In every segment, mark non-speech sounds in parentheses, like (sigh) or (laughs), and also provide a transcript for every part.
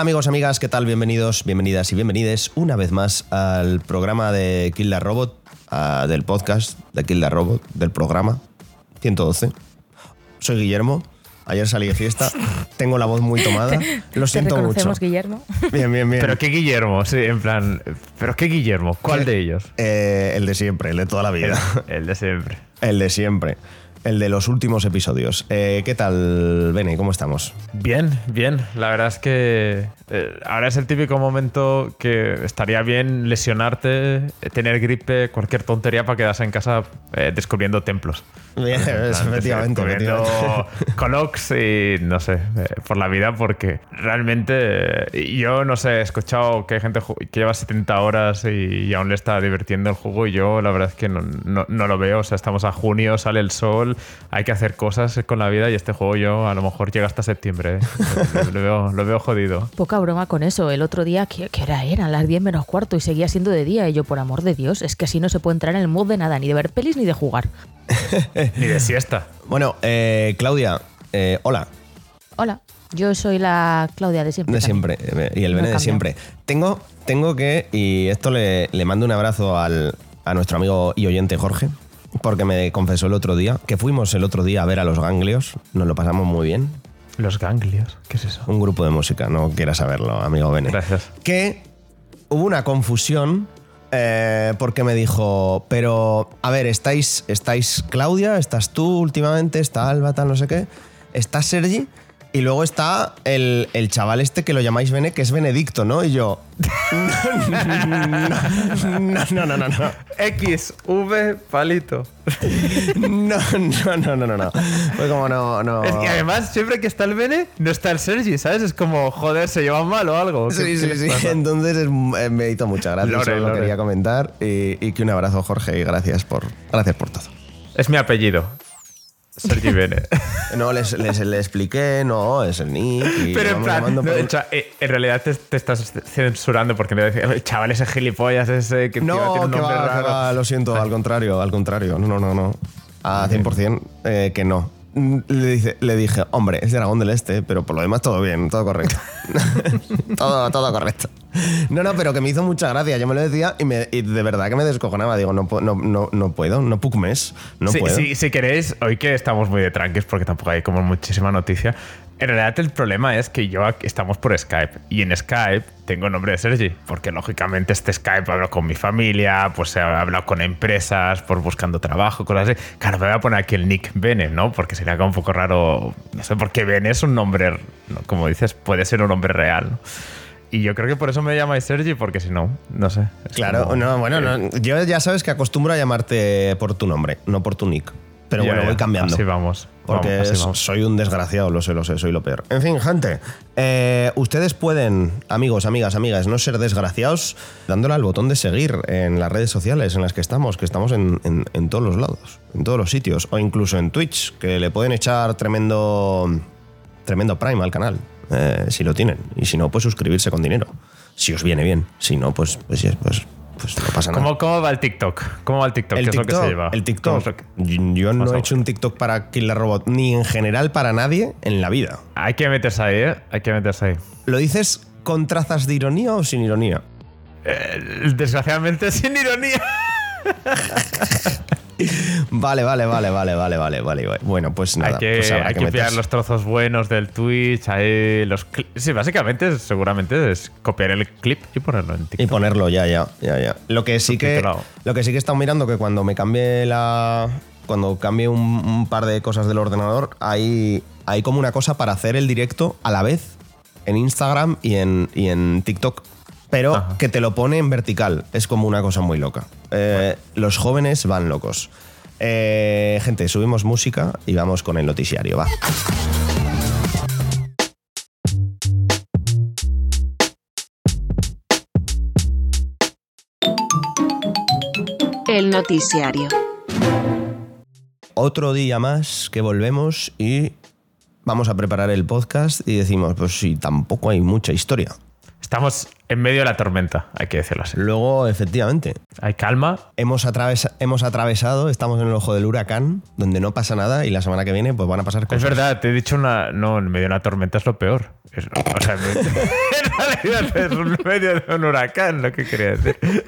Hola, amigos, amigas, ¿qué tal? Bienvenidos, bienvenidas y bienvenides una vez más al programa de Kill the Robot, ah, del podcast de Kill the Robot, del programa 112. Soy Guillermo, ayer salí de fiesta, (laughs) tengo la voz muy tomada, lo siento Te mucho. reconocemos, Guillermo. Bien, bien, bien. ¿Pero qué Guillermo? Sí, en plan. ¿Pero qué Guillermo? ¿Cuál de ellos? Eh, el de siempre, el de toda la vida. El de siempre. El de siempre. El de los últimos episodios. Eh, ¿Qué tal, Bene? ¿Cómo estamos? Bien, bien. La verdad es que eh, ahora es el típico momento que estaría bien lesionarte, eh, tener gripe, cualquier tontería para quedarse en casa eh, descubriendo templos. Bien, efectivamente, descubriendo. Colocs y no sé, por la vida, porque realmente yo no sé, he escuchado que hay gente que lleva 70 horas y, y aún le está divirtiendo el juego y yo la verdad es que no, no- no lo veo. O sea, estamos a junio, sale el sol, hay que hacer cosas con la vida y este juego yo a lo mejor llega hasta septiembre. ¿eh? lo, lo veo, lo veo jodido. Poca broma con eso. El otro día, ¿qué, qué hora eran? Las 10 menos cuarto y seguía siendo de día. Y yo, por amor de Dios, es que así no se puede entrar en el mood de nada, ni de ver pelis ni de jugar. (laughs) (laughs) Ni de siesta. Bueno, eh, Claudia, eh, hola. Hola, yo soy la Claudia de siempre. De siempre, y el No Bene de siempre. Tengo, tengo que, y esto le, le mando un abrazo al, a nuestro amigo y oyente Jorge, porque me confesó el otro día, que fuimos el otro día a ver a los ganglios, nos lo pasamos muy bien. Los ganglios. ¿Qué es eso? Un grupo de música, no quieras saberlo, amigo Bene. Gracias. Que hubo una confusión eh, porque me dijo, pero a ver, estáis, estáis Claudia, estás tú últimamente, está Alba, tal, no sé qué, está Sergi. Y luego está el, el chaval este que lo llamáis Bene, que es Benedicto, ¿no? Y yo. No, no, no, no. X, V, palito. No, no, no, no, no, no. Fue como no, no. Es que además, siempre que está el Bene, no está el Sergi, ¿sabes? Es como, joder, se llevan mal o algo. ¿Qué- Sí, sí, sí. Entonces es- eh, me hizo mucha gracia. Lore, solo lo quería comentar. Y, y que un abrazo, Jorge, y gracias por, gracias por todo. Es mi apellido. Sergi Bene. (laughs) No, les, les, le expliqué, no, es el nick. y Pero en plan, no, por- eh, en realidad te, te estás censurando porque le decía, "El chaval ese gilipollas ese que No, tiene un que nombre va, raro". va, lo siento, al contrario, al contrario. No, no, no. A 100% eh, que no. Mm, Le, dice, le dije, hombre, es de Aragón del Este, pero por lo demás todo bien, todo correcto. (laughs) todo, todo correcto. No, no, pero que me hizo mucha gracia. Yo me lo decía y, me- y de verdad que me descojonaba. Digo, no, no, no, no puedo, no puc mes, no Sí, puedo. sí, si queréis, hoy que estamos muy de tranques porque tampoco hay como muchísima noticia, en realidad el problema es que yo estamos por Skype y en Skype tengo nombre de Sergi, porque lógicamente este Skype hablo con mi familia, pues he hablado con empresas, por buscando trabajo, cosas así. Claro, me voy a poner aquí el nick Bene, ¿no? Porque sería como un poco raro, no sé, porque Bene es un nombre, ¿no? como dices, puede ser un nombre real, ¿no? Y yo creo que por eso me llamáis Sergi, porque si no, no sé. Claro, como- no, bueno, no, yo ya sabes que acostumbro a llamarte por tu nombre, no por tu nick. Pero bueno, voy cambiando. Así vamos. Porque vamos, así es- vamos. soy un desgraciado, lo sé, lo sé, soy lo peor. En fin, gente, eh, ustedes pueden, amigos, amigas, amigas, no ser desgraciados dándole al botón de seguir en las redes sociales en las que estamos, que estamos en, en- en todos los lados, en todos los sitios, o incluso en Twitch, que le pueden echar tremendo, tremendo prime al canal, eh, si lo tienen. Y si no, pues suscribirse con dinero. Si os viene bien. Si no, pues, pues, pues, pues no pasa nada. ¿Cómo, ¿Cómo va el TikTok? ¿Cómo va el TikTok? El ¿Qué es lo que se TikTok, lleva? el TikTok. ¿Cómo es lo que- Yo no he hecho un TikTok para Kill the Robot, ni en general para nadie en la vida. Hay que meterse ahí, ¿eh? Hay que meterse ahí. ¿Lo dices con trazas de ironía o sin ironía? Eh, desgraciadamente, (laughs) sin ironía. (laughs) (laughs) Vale, vale, vale, vale, vale, vale, vale. Bueno, pues nada, hay que, pues hay que que pillar los trozos buenos del Twitch, ahí los Sí, básicamente, seguramente es copiar el clip y ponerlo en Y TikTok. ponerlo ya, ya, ya, ya. Lo que sí que, lo que sí que he estado mirando que cuando me cambie la, cuando cambie un, un par de cosas del ordenador, hay, hay como una cosa para hacer el directo a la vez en Instagram y en, y en TikTok. Pero Ajá. que te lo pone en vertical. Es como una cosa muy loca. Eh, Los jóvenes van locos. Eh, gente, subimos música y vamos con el noticiario. Va. El noticiario. Otro día más que volvemos y vamos a preparar el podcast y decimos, pues sí, tampoco hay mucha historia. Estamos en medio de la tormenta, hay que decirlo así. Luego, efectivamente, Hay calma. hemos, atravesa- hemos atravesado, estamos en el ojo del huracán, donde no pasa nada y la semana que viene pues van a pasar Es cosas. verdad, te he dicho una. No, en medio de una tormenta es lo peor. Es- o sea, (laughs) en realidad es en medio de un huracán, lo que quería decir. (laughs)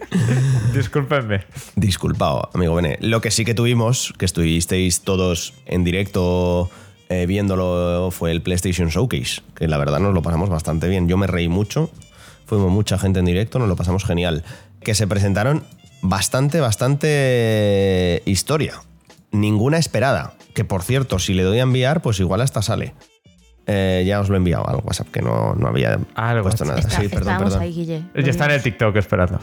Discúlpenme. Disculpado, amigo Bene. Lo que sí que tuvimos, que estuvisteis todos en directo eh, viéndolo, fue el PlayStation Showcase, que la verdad nos lo pasamos bastante bien. Yo me reí mucho, fuimos mucha gente en directo, nos lo pasamos genial. Que se presentaron bastante, bastante historia. Ninguna esperada. Que por cierto, si le doy a enviar, pues igual hasta sale. Eh, ya os lo he enviado al WhatsApp, que no, no había Al puesto WhatsApp. nada. Está- Sí, perdón, estábamos perdón. ahí, Guille. Ya está en el TikTok esperando.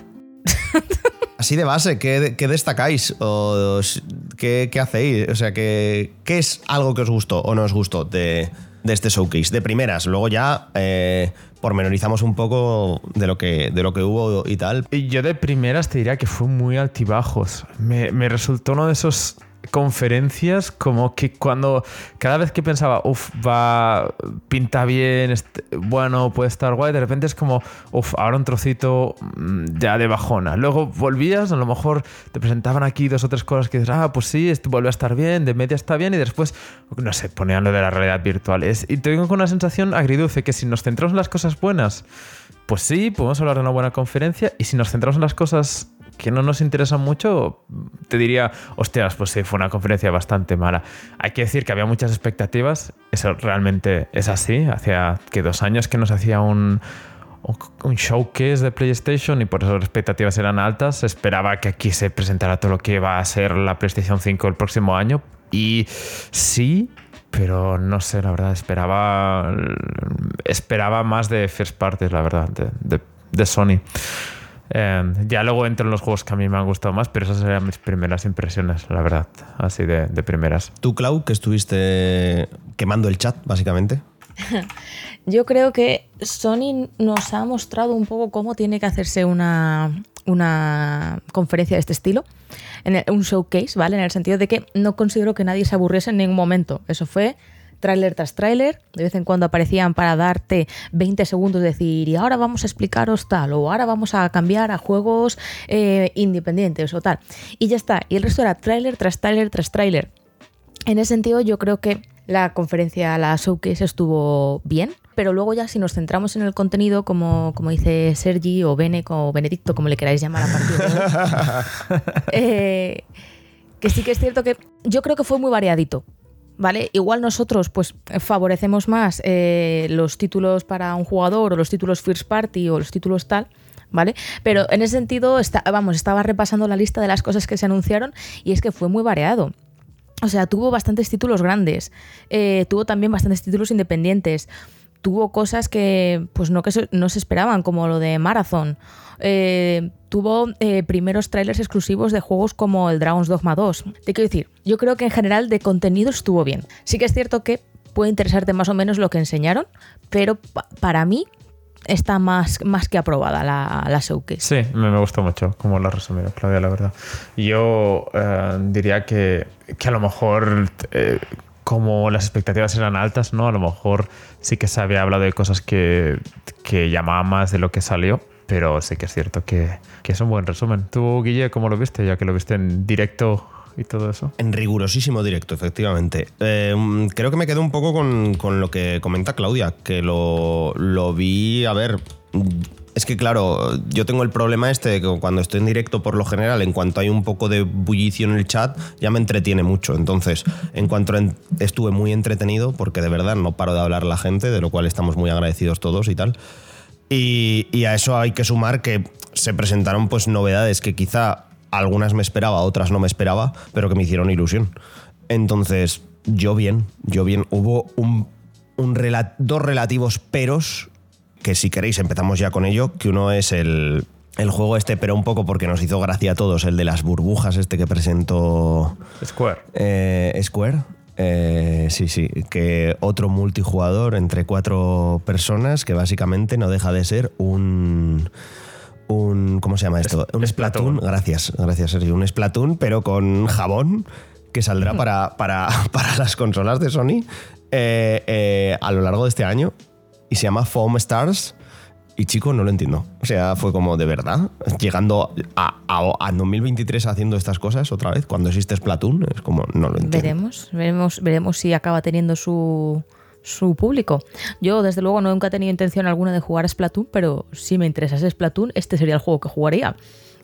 (laughs) Así de base, ¿qué, destacáis? ¿O qué, hacéis? O sea, ¿qué, ¿qué es algo que os gustó o no os gustó de, este showcase? De primeras, luego ya eh, pormenorizamos un poco de lo, que, de lo que hubo y tal. Yo de primeras te diría que fue muy altibajos. Me resultó uno de esos conferencias como que cuando cada vez que pensaba, uff, va, pinta bien, bueno, puede estar guay, de repente es como, uff, ahora un trocito mm, ya de bajona. Luego volvías, a lo mejor te presentaban aquí dos o tres cosas que dices, ah, pues sí, esto vuelve a estar bien, de media está bien, y después, no sé, ponían lo de la realidad virtual. Es- y tengo con una sensación agridulce que si nos centramos en las cosas buenas, pues sí, podemos hablar de una buena conferencia y si nos centramos en las cosas que no nos interesan mucho, te diría, hostias, pues sí, fue una conferencia bastante mala. Hay que decir que había muchas expectativas, eso realmente es así, hacía que dos años que nos hacía un, un- showcase de PlayStation y por eso las expectativas eran altas. Esperaba que aquí se presentara todo lo que va a ser la PlayStation 5 el próximo año y sí, pero no sé, la verdad, esperaba, esperaba más de first parties, la verdad, de- de Sony. Eh, ya luego entro en los juegos que a mí me han gustado más, pero esas eran mis primeras impresiones, la verdad, así de, de primeras. Tú, Clau, que estuviste quemando el chat, básicamente. (laughs) Yo creo que Sony nos ha mostrado un poco cómo tiene que hacerse una, una conferencia de este estilo, en el- un showcase, ¿vale? En el sentido de que no considero que nadie se aburriese en ningún momento. Eso fue tráiler tras tráiler, de vez en cuando aparecían para darte 20 segundos, decir, y ahora vamos a explicaros tal, o ahora vamos a cambiar a juegos eh, independientes o tal. Y ya está, y el resto era tráiler tras tráiler tras tráiler. En ese sentido, yo creo que la conferencia, la showcase estuvo bien, pero luego ya si nos centramos en el contenido, como, como dice Sergi o Bene o Benedicto, como le queráis llamar a partir de hoy, (laughs) eh, que sí que es cierto que yo creo que fue muy variadito. ¿Vale? Igual nosotros pues favorecemos más eh, los títulos para un jugador o los títulos first party o los títulos tal, ¿vale? Pero en ese sentido, está, vamos, estaba repasando la lista de las cosas que se anunciaron y es que fue muy variado. O sea, tuvo bastantes títulos grandes, eh, tuvo también bastantes títulos independientes, tuvo cosas que pues no, que se, no se esperaban, como lo de Marathon. Eh, tuvo eh, primeros trailers exclusivos de juegos como el Dragon's Dogma 2. Te quiero decir, yo creo que en general de contenido estuvo bien. Sí que es cierto que puede interesarte más o menos lo que enseñaron, pero pa- para mí está más, más que aprobada la, la showcase. Sí, me, me gustó mucho como lo has resumido, Claudia, la verdad. Yo eh, diría que, que a lo mejor, eh, como las expectativas eran altas, ¿no? A lo mejor sí que se había hablado de cosas que, que más de lo que salió, pero sí que es cierto que, que es un buen resumen. ¿Tú, Guille, cómo lo viste? Ya que lo viste en directo y todo eso. En rigurosísimo directo, efectivamente. Mm, creo que me quedo un poco con, con lo que comenta Claudia, que lo, lo vi, a ver, es que claro, yo tengo el problema este de que cuando estoy en directo, por lo general, en cuanto hay un poco de bullicio en el chat, ya me entretiene mucho. Entonces, en cuanto estuve muy entretenido, porque de verdad no paro de hablar la gente, de lo cual estamos muy agradecidos todos y tal. Y, a eso hay que sumar que se presentaron pues novedades que quizá algunas me esperaba, otras no me esperaba, pero que me hicieron ilusión. Entonces, yo bien, yo bien. Hubo un, dos relativos peros, que si queréis empezamos ya con ello, que uno es el, el juego este, pero un poco porque nos hizo gracia a todos, el de las burbujas este que presentó Square. eh, Square. Eh, sí, sí, que otro multijugador entre cuatro personas que básicamente no deja de ser un... un ¿Cómo se llama esto? Es- un Splatoon. Splatoon. Gracias, gracias Sergio. Un Splatoon, pero con jabón que saldrá (laughs) para, para, para las consolas de Sony eh, eh, a lo largo de este año y se llama Foam Stars Y chico, no lo entiendo. O sea, fue como de verdad, llegando a, a, a 2023 haciendo estas cosas otra vez, cuando existe Splatoon, es como, no lo entiendo. Veremos, veremos, veremos si acaba teniendo su, su público. Yo, desde luego, nunca he tenido intención alguna de jugar a Splatoon, pero si me interesase Splatoon, este sería el juego que jugaría.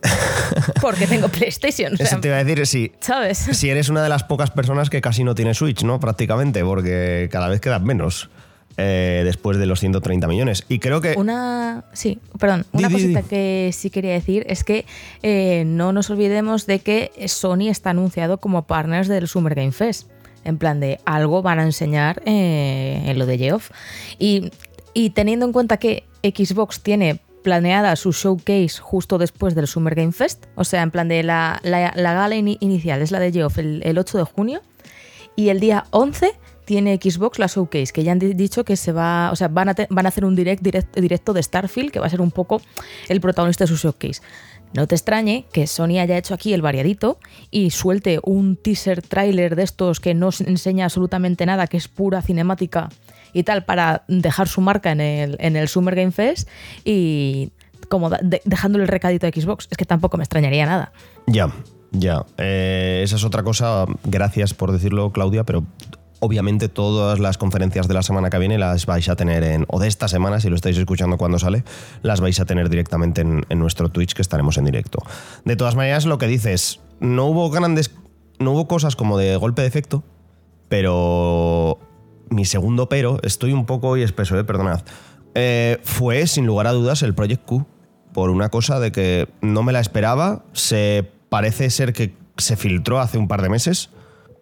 (laughs) Porque tengo PlayStation. o sea, Eso te iba a decir, si, ¿Sabes? si eres una de las pocas personas que casi no tiene Switch, ¿no? Prácticamente, porque cada vez quedan menos eh, después de los 130 millones. Y creo que... Una, sí, perdón, una di, cosita di. que sí quería decir es que eh, no nos olvidemos de que Sony está anunciado como partners del Summer Game Fest. En plan de algo van a enseñar eh, en lo de Geoff. Y, y teniendo en cuenta que Xbox tiene planeada su showcase justo después del Summer Game Fest, o sea, en plan de la, la- la gala ini- inicial es la de Geoff el, el 8 de junio, y el día 11 tiene Xbox la showcase, que ya han di- dicho que se va, o sea, van a, van a hacer un direct, direct- directo de Starfield, que va a ser un poco el protagonista de su showcase. No te extrañe que Sony haya hecho aquí el variadito y suelte un teaser trailer de estos que no se enseña absolutamente nada, que es pura cinemática y tal, para dejar su marca en el, en el Summer Game Fest y como dejándole el recadito a Xbox. Es que tampoco me extrañaría nada. Ya, ya. Eh, esa es otra cosa. Gracias por decirlo, Claudia, pero obviamente todas las conferencias de la semana que viene las vais a tener en, o de esta semana, si lo estáis escuchando cuando sale, las vais a tener directamente en, nuestro Twitch, que estaremos en directo. De todas maneras, lo que dices, no hubo grandes, no hubo cosas como de golpe de pero mi segundo pero, estoy un poco hoy espeso, eh, perdonad, eh, fue sin lugar a dudas el Project Q, por una cosa de que no me la esperaba, se parece ser que se filtró hace un par de meses,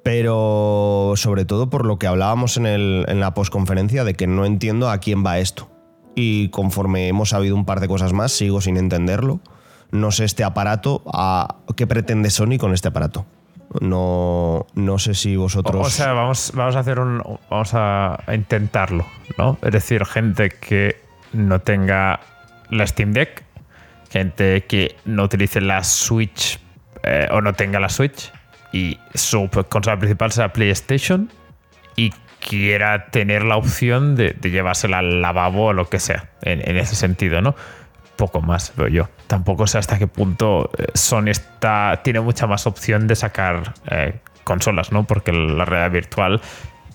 pero sobre todo por lo que hablábamos en, el- en la posconferencia de que no entiendo a quién va esto. Y conforme hemos sabido un par de cosas más, sigo sin entenderlo. No sé este aparato, a, ¿qué pretende Sony con este aparato? No, no sé si vosotros... O sea, vamos, vamos a hacer un. Vamos a, intentarlo, ¿no? Es decir, gente que no tenga la Steam Deck, gente que no utilice la Switch eh, o no tenga la Switch y su consola principal sea PlayStation y quiera tener la opción de, de llevársela al lavabo o lo que sea, en, en ese sentido, ¿no? Poco más veo yo. Tampoco sé hasta qué punto eh, Sony está, tiene mucha más opción de sacar eh, consolas, ¿no? Porque la realidad virtual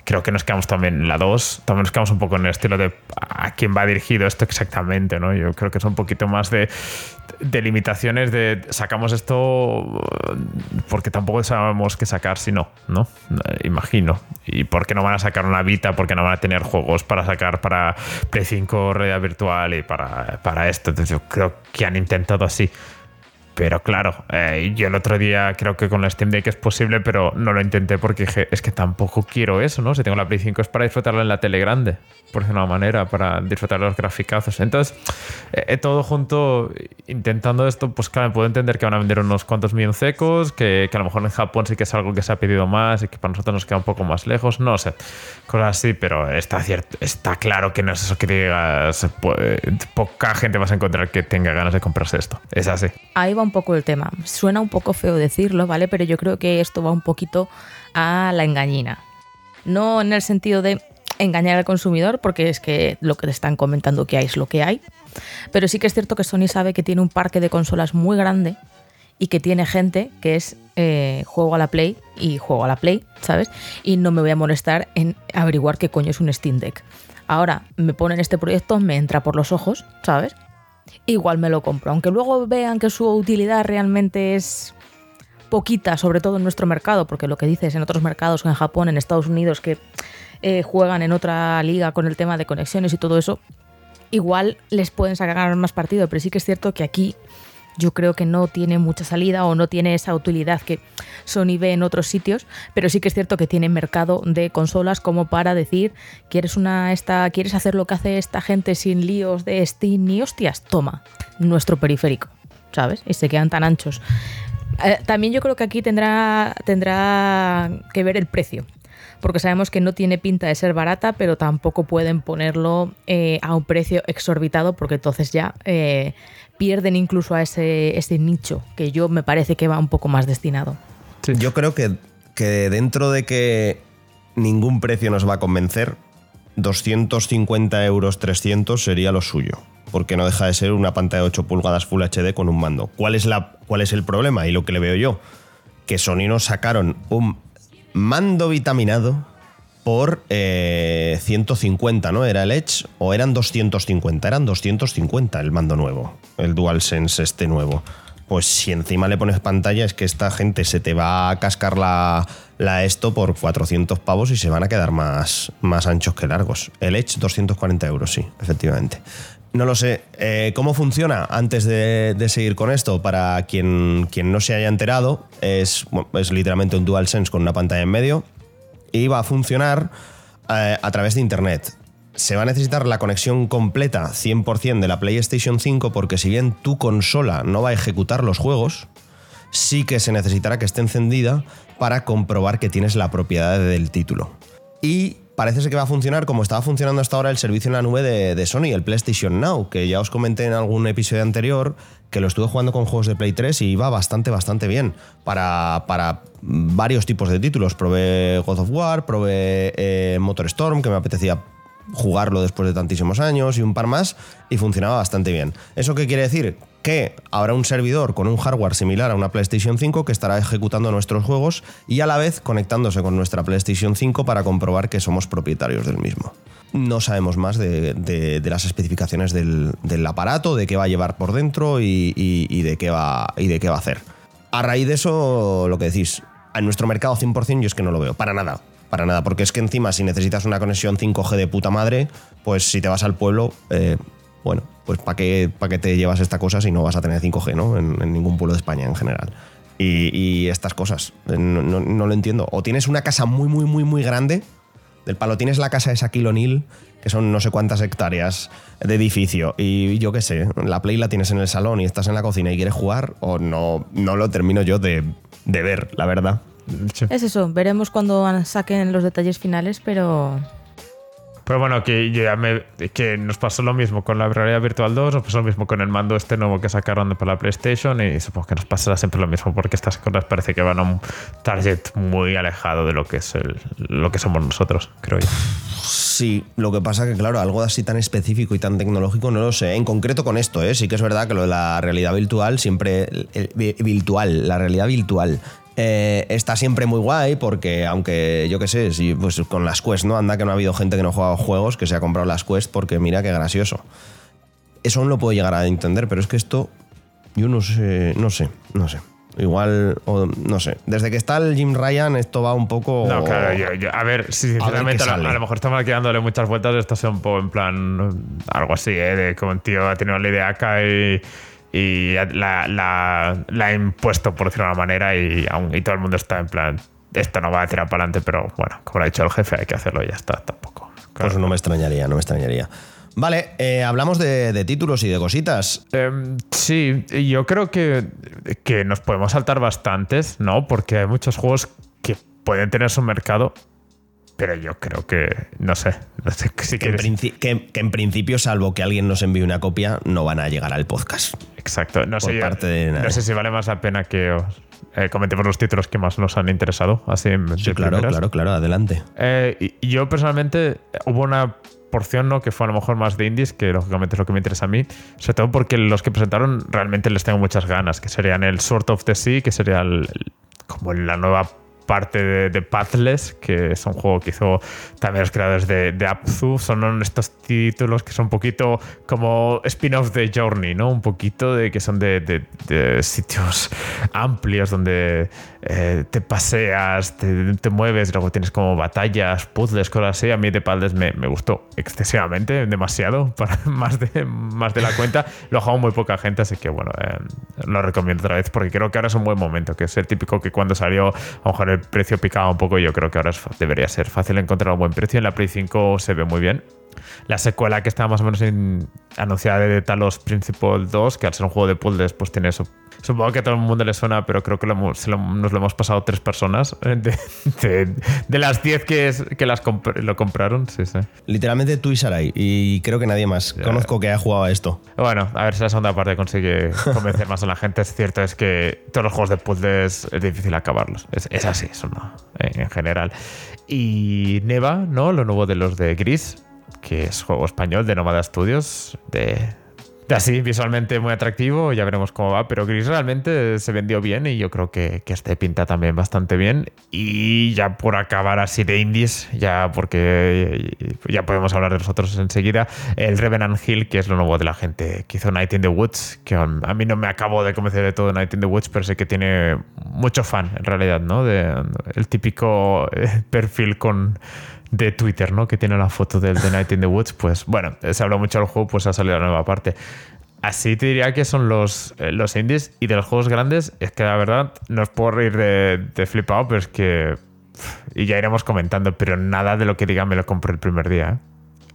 creo que nos quedamos también en la 2, también nos quedamos un poco en el estilo de a quién va dirigido esto exactamente, ¿no? Yo creo que es un poquito más de, de limitaciones de sacamos esto porque tampoco sabemos qué sacar si no, ¿no? Imagino. Y por qué no van a sacar una Vita, porque no van a tener juegos para sacar para Play 5, realidad virtual y para, para esto. Entonces yo creo que han intentado así. Pero claro, eh, yo el otro día creo que con la Steam Deck es posible, pero no lo intenté porque dije, es que tampoco quiero eso, ¿no? Si tengo la Play 5 es para disfrutarla en la tele grande, por decirlo de una manera, para disfrutar los graficazos. Entonces, eh, todo junto, intentando esto, pues claro, puedo entender que van a vender unos cuantos milloncecos, que, que a lo mejor en Japón sí que es algo que se ha pedido más y que para nosotros nos queda un poco más lejos, no sé, cosas así, pero está, cierto, está claro que no es eso que digas, pues, poca gente vas a encontrar que tenga ganas de comprarse esto. Es así. Ahí va un poco el tema. Suena un poco feo decirlo, ¿vale? Pero yo creo que esto va un poquito a la engañina. No en el sentido de engañar al consumidor, porque es que lo que te están comentando que hay es lo que hay. Pero sí que es cierto que Sony sabe que tiene un parque de consolas muy grande y que tiene gente que es eh, juego a la Play y juego a la Play, ¿sabes? Y no me voy a molestar en averiguar qué coño es un Steam Deck. Ahora me ponen este proyecto, me entra por los ojos, ¿sabes? Igual me lo compro. Aunque luego vean que su utilidad realmente es poquita, sobre todo en nuestro mercado, porque lo que dices en otros mercados, en Japón, en Estados Unidos, que eh, juegan en otra liga con el tema de conexiones y todo eso, igual les pueden sacar más partido, pero sí que es cierto que aquí yo creo que no tiene mucha salida o no tiene esa utilidad que Sony ve en otros sitios, pero sí que es cierto que tiene mercado de consolas como para decir, ¿quieres una esta quieres hacer lo que hace esta gente sin líos de Steam ni hostias? Toma, nuestro periférico, ¿sabes? Y se quedan tan anchos. Eh, también yo creo que aquí tendrá tendrá que ver el precio. Porque sabemos que no tiene pinta de ser barata, pero tampoco pueden ponerlo eh, a un precio exorbitado, porque entonces ya eh, pierden incluso a ese, ese nicho, que yo me parece que va un poco más destinado. Yo creo que, que dentro de que ningún precio nos va a convencer, 250 euros, 300 sería lo suyo. porque no deja de ser una pantalla de 8 pulgadas Full HD con un mando. ¿Cuál es, la, cuál es el problema? Y lo que le veo yo, que Sony nos sacaron un mando vitaminado por eh, 150, ¿no? ¿Era el Edge o eran 250? Eran 250 el mando nuevo, el DualSense este nuevo. Pues si encima le pones pantalla es que esta gente se te va a cascar la, esto por 400 pavos y se van a quedar más, más anchos que largos. El Edge 240 euros, sí, efectivamente. No lo sé. Eh, ¿Cómo funciona? Antes de, seguir con esto, para quien, quien no se haya enterado, es, es literalmente un DualSense con una pantalla en medio va a funcionar eh, a través de Internet. Se va a necesitar la conexión completa 100% de la PlayStation 5 porque si bien tu consola no va a ejecutar los juegos, sí que se necesitará que esté encendida para comprobar que tienes la propiedad del título. Y parece ser que va a funcionar como estaba funcionando hasta ahora el servicio en la nube de, Sony, el PlayStation Now, que ya os comenté en algún episodio anterior que lo estuve jugando con juegos de Play 3 y iba bastante, bastante bien para, para varios tipos de títulos. Probé God of War, probé eh, Motorstorm, que me apetecía jugarlo después de tantísimos años y un par más y funcionaba bastante bien. ¿Eso qué quiere decir? Que habrá un servidor con un hardware similar a una PlayStation 5 que estará ejecutando nuestros juegos y a la vez conectándose con nuestra PlayStation 5 para comprobar que somos propietarios del mismo. No sabemos más de, las especificaciones del, aparato, de qué va a llevar por dentro y de qué va, y de qué va a hacer. A raíz de eso, lo que decís, en nuestro mercado 100% yo es que no lo veo, para nada. Para nada, porque es que encima si necesitas una conexión 5G de puta madre, pues si te vas al pueblo, eh, bueno, pues ¿para qué, qué te llevas esta cosa si no vas a tener 5G, ¿no? En, ningún pueblo de España en general. Y, estas cosas, eh, no, no- no lo entiendo. O tienes una casa muy, muy, muy, muy grande, del palo tienes la casa de Shaquille O'Neal, que son no sé cuántas hectáreas de edificio, y yo qué sé, la Play la tienes en el salón y estás en la cocina y quieres jugar, o no, no lo termino yo de, de ver, la verdad. Es eso, veremos cuando saquen los detalles finales, pero Pero bueno, que, yo ya me, que nos pasó lo mismo con la realidad virtual 2, nos pasó lo mismo con el mando este nuevo que sacaron para la PlayStation y supongo que nos pasará siempre lo mismo porque estas cosas parece que van a un target muy alejado de lo que es el, lo que somos nosotros, creo yo. Sí, lo que pasa que, claro, algo así tan específico y tan tecnológico no lo sé. En concreto con esto, ¿eh? sí que es verdad que lo de la realidad virtual siempre. el- el- virtual, la realidad virtual. Eh, está siempre muy guay porque, aunque yo qué sé, si, pues con las Quest, ¿no? Anda que no ha habido gente que no juega juegos que se ha comprado las Quest porque mira qué gracioso. Eso aún lo puedo llegar a entender, pero es que esto. Yo no sé, no sé, no sé. Igual, o no sé. Desde que está el Jim Ryan, esto va un poco. No, claro, yo, yo- a ver, qué sinceramente a, lo- sale. a lo mejor estamos aquí dándole muchas vueltas, esto sea un poco en plan algo así, ¿eh? de como un tío ha tenido la idea acá y, y la, la- la ha impuesto, por decirlo de una manera, y, y todo el mundo está en plan, esto no va a tirar para adelante, pero bueno, como lo ha dicho el jefe, hay que hacerlo y ya está, tampoco. Pues no me extrañaría, no me extrañaría. Vale, eh, hablamos de, de títulos y de cositas. Em, sí, yo creo que, que nos podemos saltar bastantes, ¿no? Porque hay muchos juegos que pueden tener su mercado, pero yo creo que, no sé, no sé si Que en, que- que en principio, salvo que alguien nos envíe una copia, no van a llegar al podcast. Exacto, no sé, parte de no sé si vale más la pena que os eh, comentemos los títulos que más nos han interesado, así en Sí, claro, primeras. claro, claro, adelante. Eh, y- yo personalmente eh, hubo una porción ¿no? que fue a lo mejor más de indies, que lógicamente es lo que me interesa a mí, sobre todo porque los que presentaron realmente les tengo muchas ganas, que serían el Sword of the Sea, que sería el- el- como la nueva parte de, de Pathless, que es un juego que hizo también los creadores de, de Abzu. Son estos títulos que son un poquito como spin-off de Journey, ¿no? Un poquito de que son de, de- sitios amplios donde eh, te paseas, te, te mueves, luego tienes como batallas, puzzles, cosas así. A mí de Pathless me, me gustó excesivamente, demasiado, (laughs) para más de, más de la cuenta. Lo ha jugado muy poca gente, así que bueno, eh, lo recomiendo otra vez porque creo que ahora es un buen momento, que es el típico que cuando salió, a lo mejor el precio picaba un poco yo creo que ahora debería ser fácil encontrar un buen precio. En la Play 5 se ve muy bien. La secuela que está más o menos en- anunciada de Talos Principle 2, que al ser un juego de puzzles, pues tiene eso. Supongo que a todo el mundo le suena, pero creo que lo hemos- lo- nos lo hemos pasado tres personas. (laughs) De, de- de las 10 que, es- que las comp- lo compraron, sí, sí. Literalmente tú y Sarai, y creo que nadie más conozco que haya jugado a esto. Bueno, a ver si la segunda parte consigue (laughs) convencer más a la gente. Es cierto, es que todos los juegos de puzzles es difícil acabarlos. Es, es así, eso no, en, en general. Y Neva, ¿no? Lo nuevo de los de Gris, que es juego español de Nomada Studios, de, Así, visualmente muy atractivo, ya veremos cómo va, pero Gris realmente se vendió bien y yo creo que, que este pinta también bastante bien. Y ya por acabar así de indies, ya porque ya podemos hablar de los otros enseguida, el Revenant Hill, que es lo nuevo de la gente que hizo Night in the Woods, que a mí no me acabo de convencer de todo Night in the Woods, pero sé que tiene mucho fan en realidad, ¿no? De, el típico eh, perfil con de Twitter, ¿no? Que tiene la foto del The Night in the Woods, pues bueno, se habló mucho del juego, pues ha salido la nueva parte. Así te diría que son los, eh, los indies y de los juegos grandes, es que la verdad no os puedo reír de, de flipado, pero es que. Y ya iremos comentando, pero nada de lo que diga me lo compré el primer día. ¿eh?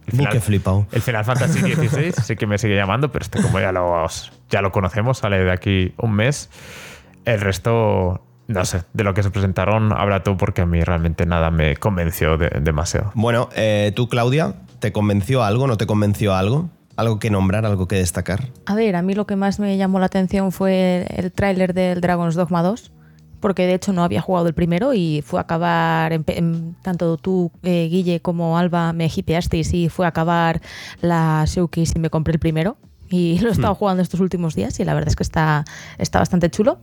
El flipado. El Final Fantasy XVI sí que me sigue llamando, pero este como ya lo, ya lo conocemos, sale de aquí un mes. El resto no sé, de lo que se presentaron habla tú porque a mí realmente nada me convenció de, demasiado. Bueno, eh, tú, Claudia, ¿te convenció algo? ¿No te convenció algo? ¿Algo que nombrar, algo que destacar? A ver, a mí lo que más me llamó la atención fue el tráiler del Dragon's Dogma 2, porque de hecho no había jugado el primero y fue a acabar, en, tanto tú, eh, Guille, como Alba me hipeasteis y fue a acabar la showcase y me compré el primero. Y (laughs) lo he estado jugando estos últimos días y la verdad es que está, está bastante chulo.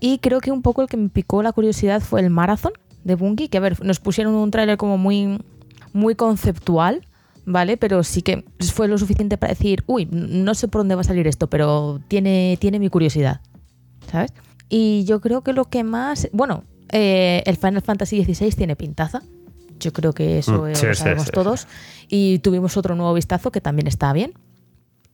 Y creo que un poco el que me picó la curiosidad fue el Marathon de Bungie, que a ver, nos pusieron un tráiler como muy, muy conceptual, ¿vale? Pero sí que fue lo suficiente para decir, uy, no sé por dónde va a salir esto, pero tiene, tiene mi curiosidad, ¿sabes? Y yo creo que lo que más, bueno, eh, el Final Fantasy XVI tiene pintaza. Yo creo que eso Mm, eh, sí, lo sí, sabemos sí, todos. Y tuvimos otro nuevo vistazo que también está bien.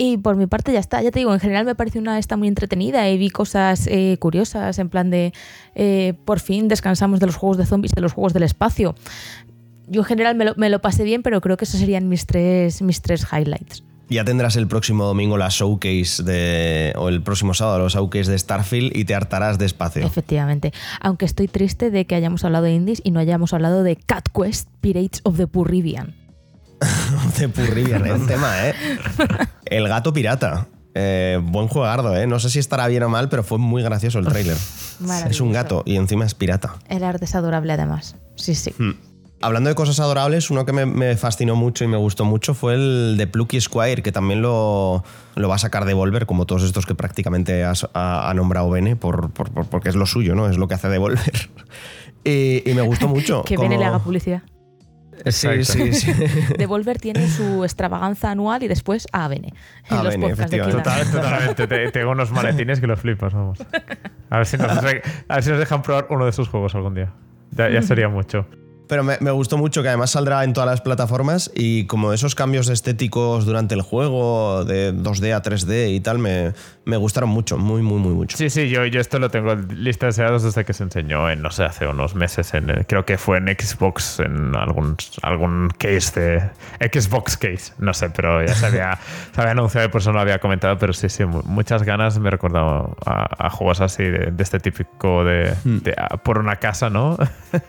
Y por mi parte ya está, ya te digo, en general me parece una esta muy entretenida y vi cosas eh, curiosas en plan de eh, por fin descansamos de los juegos de zombies, de los juegos del espacio. Yo en general me lo, me lo pasé bien, pero creo que esos serían mis tres, mis tres highlights. Ya tendrás el próximo domingo la showcase de. o el próximo sábado los showcase de Starfield y te hartarás de espacio. Efectivamente. Aunque estoy triste de que hayamos hablado de indies y no hayamos hablado de Cat Quest Pirates of the Purribian. (laughs) de Purribian, es un tema, ¿eh? (laughs) El gato pirata. Eh, buen juegardo, ¿eh? No sé si estará bien o mal, pero fue muy gracioso el tráiler. Es un gato y encima es pirata. El arte es adorable además. Sí, sí. Hmm. Hablando de cosas adorables, uno que me, me fascinó mucho y me gustó mucho fue el de Plucky Squire, que también lo, lo va a sacar Devolver, como todos estos que prácticamente has- ha, ha nombrado Bene, por, por- por- porque es lo suyo, ¿no? Es lo que hace Devolver. (laughs) Y, y me gustó mucho. Que como- Bene le haga publicidad. Sí, Exacto. sí, sí. (laughs) Devolver tiene su extravaganza anual y después a Bene. En A los Bene, podcasts de efectivamente. Kila. Total, totalmente. Te- tengo unos maletines que los flipas, vamos. A ver si nos, re- a ver si nos dejan probar uno de sus juegos algún día. Ya, ya sería mucho. Pero me, me gustó mucho que además saldrá en todas las plataformas y como esos cambios estéticos durante el juego, de 2D a 3D y tal, me, me gustaron mucho, muy, muy, muy mucho. Sí, sí, yo, yo esto lo tengo en lista de deseados desde que se enseñó en, no sé, hace unos meses. En, eh, creo que fue en Xbox, en algún, algún case de. Xbox case, no sé, pero ya se había, (laughs) se había anunciado y por eso no lo había comentado. Pero sí, sí, mu- muchas ganas me he recordado a, a juegos así de, de este típico de, de, ah, por una casa, ¿no? (laughs)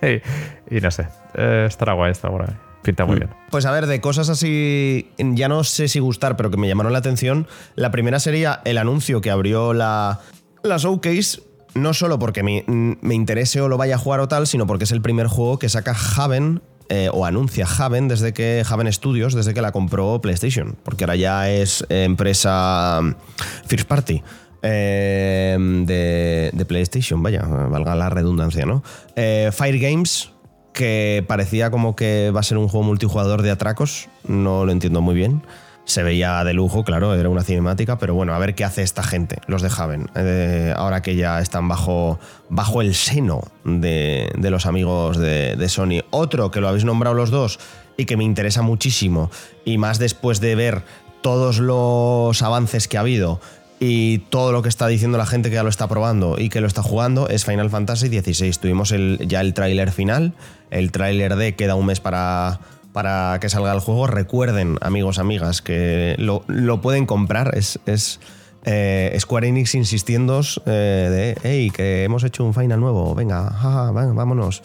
y, no sé, eh, estará guay, estará guay. Pinta muy bien. Pues a ver, de cosas así, ya no sé si gustar, pero que me llamaron la atención, la primera sería el anuncio que abrió la, la showcase, no solo porque me, me interese o lo vaya a jugar o tal, sino porque es el primer juego que saca Haven. eh, o anuncia Haven desde que Haven Studios desde que la compró PlayStation porque ahora ya es eh, empresa mm, first party eh, de, de PlayStation vaya valga la redundancia no Eh, Fire Games que parecía como que va a ser un juego multijugador de atracos, no lo entiendo muy bien. Se veía de lujo, claro, era una cinemática, pero bueno, a ver qué hace esta gente, los de Haven, eh, ahora que ya están bajo, bajo el seno de, de los amigos de, de Sony. Otro que lo habéis nombrado los dos y que me interesa muchísimo, y más después de ver todos los avances que ha habido y todo lo que está diciendo la gente que ya lo está probando y que lo está jugando es Final Fantasy XVI. Tuvimos el, ya el tráiler final, el tráiler de queda un mes para, para que salga el juego. Recuerden, amigos, amigas, que lo, lo pueden comprar. Es, es eh, Square Enix insistiendo eh, de, hey, que hemos hecho un final nuevo, venga, jaja, va- vámonos.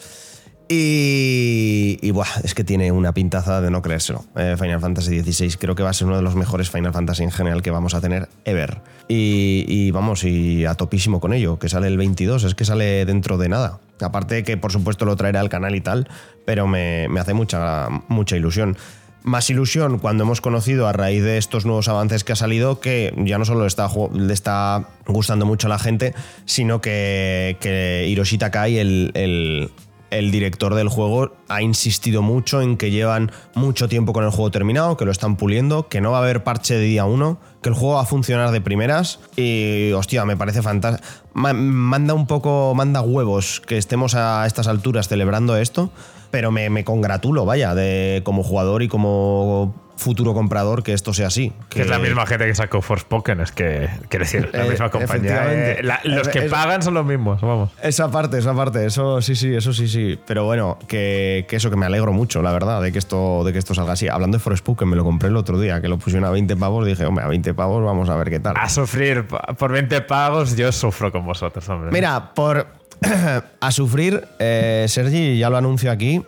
Y, y buah, es que tiene una pintaza de no creérselo. Eh, Final Fantasy XVI creo que va a ser uno de los mejores Final Fantasy en general que vamos a tener ever. Y, vamos, y a topísimo con ello, que sale el 22, es que sale dentro de nada. Aparte que por supuesto lo traerá al canal y tal, pero me, me hace mucha, mucha ilusión. más ilusión cuando hemos conocido a raíz de estos nuevos avances que ha salido que ya no solo le está, está gustando mucho a la gente, sino que, que Hiroshi Takai, el- el director del juego, ha insistido mucho en que llevan mucho tiempo con el juego terminado, que lo están puliendo, que no va a haber parche de día uno, que el juego va a funcionar de primeras y, hostia, me parece fantástico. manda un poco, manda huevos que estemos a estas alturas celebrando esto, pero me, me congratulo, vaya, de como jugador y como futuro comprador que esto sea así. Que es la misma gente que sacó Forspoken, es que, quiero decir, la (laughs) Eh, misma compañía. eh, la- los que Es- pagan son los mismos, vamos. Esa parte, esa parte, eso sí, sí, eso sí, sí. Pero bueno, que, que eso, que me alegro mucho, la verdad, de que esto, de que esto salga así. Hablando de Forspoken, me lo compré el otro día, que lo pusieron a 20 pavos, dije, hombre, a 20 pavos vamos a ver qué tal. A sufrir por 20 pagos, yo sufro con vosotros, hombre. Mira, por (clears throat) a sufrir, eh, Sergi ya lo anuncio aquí,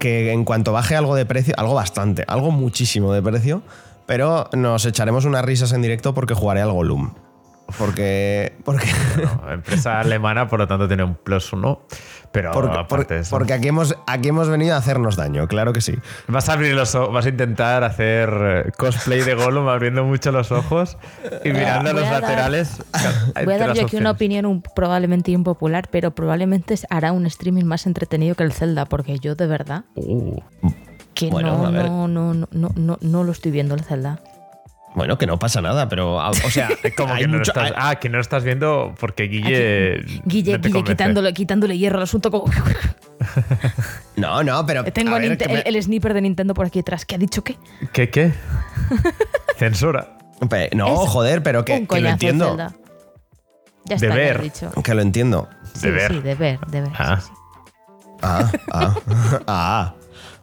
que en cuanto baje algo de precio, algo bastante, algo muchísimo de precio, pero nos echaremos unas risas en directo porque jugaré al Gollum. Porque. Porque. No, empresa alemana, por lo tanto, tiene un plus uno. Pero Porque, aparte porque- de eso, porque aquí, hemos, aquí hemos venido a hacernos daño, claro que sí. Vas a abrir los ojos, vas a intentar hacer eh, cosplay de Gollum abriendo mucho los ojos y mirando los a dar- laterales. (laughs) Voy a dar yo aquí una opinión un- probablemente impopular, pero probablemente hará un streaming más entretenido que el Zelda, porque yo de verdad Uh, que Bueno, no, a ver. no, no, no, no, no, no lo estoy viendo el Zelda. Bueno, que no pasa nada, pero. O sea, (laughs) como que no mucho- lo estás, hay- ah, que no lo estás viendo porque Guille. Guille, no Guille quitándole, quitándole hierro al asunto como... (laughs) No, no, pero. Tengo ver, que me- el, el sniper de Nintendo por aquí atrás. ¿Qué ha dicho qué? ¿Qué, qué? (laughs) Censura. No, Es joder, pero que, un que lo entiendo. Ya De está, ya ver. lo he dicho. Que lo entiendo. Sí, De ver. sí, de ver, de ver. Ah. sí, sí. Ah, ah, ah.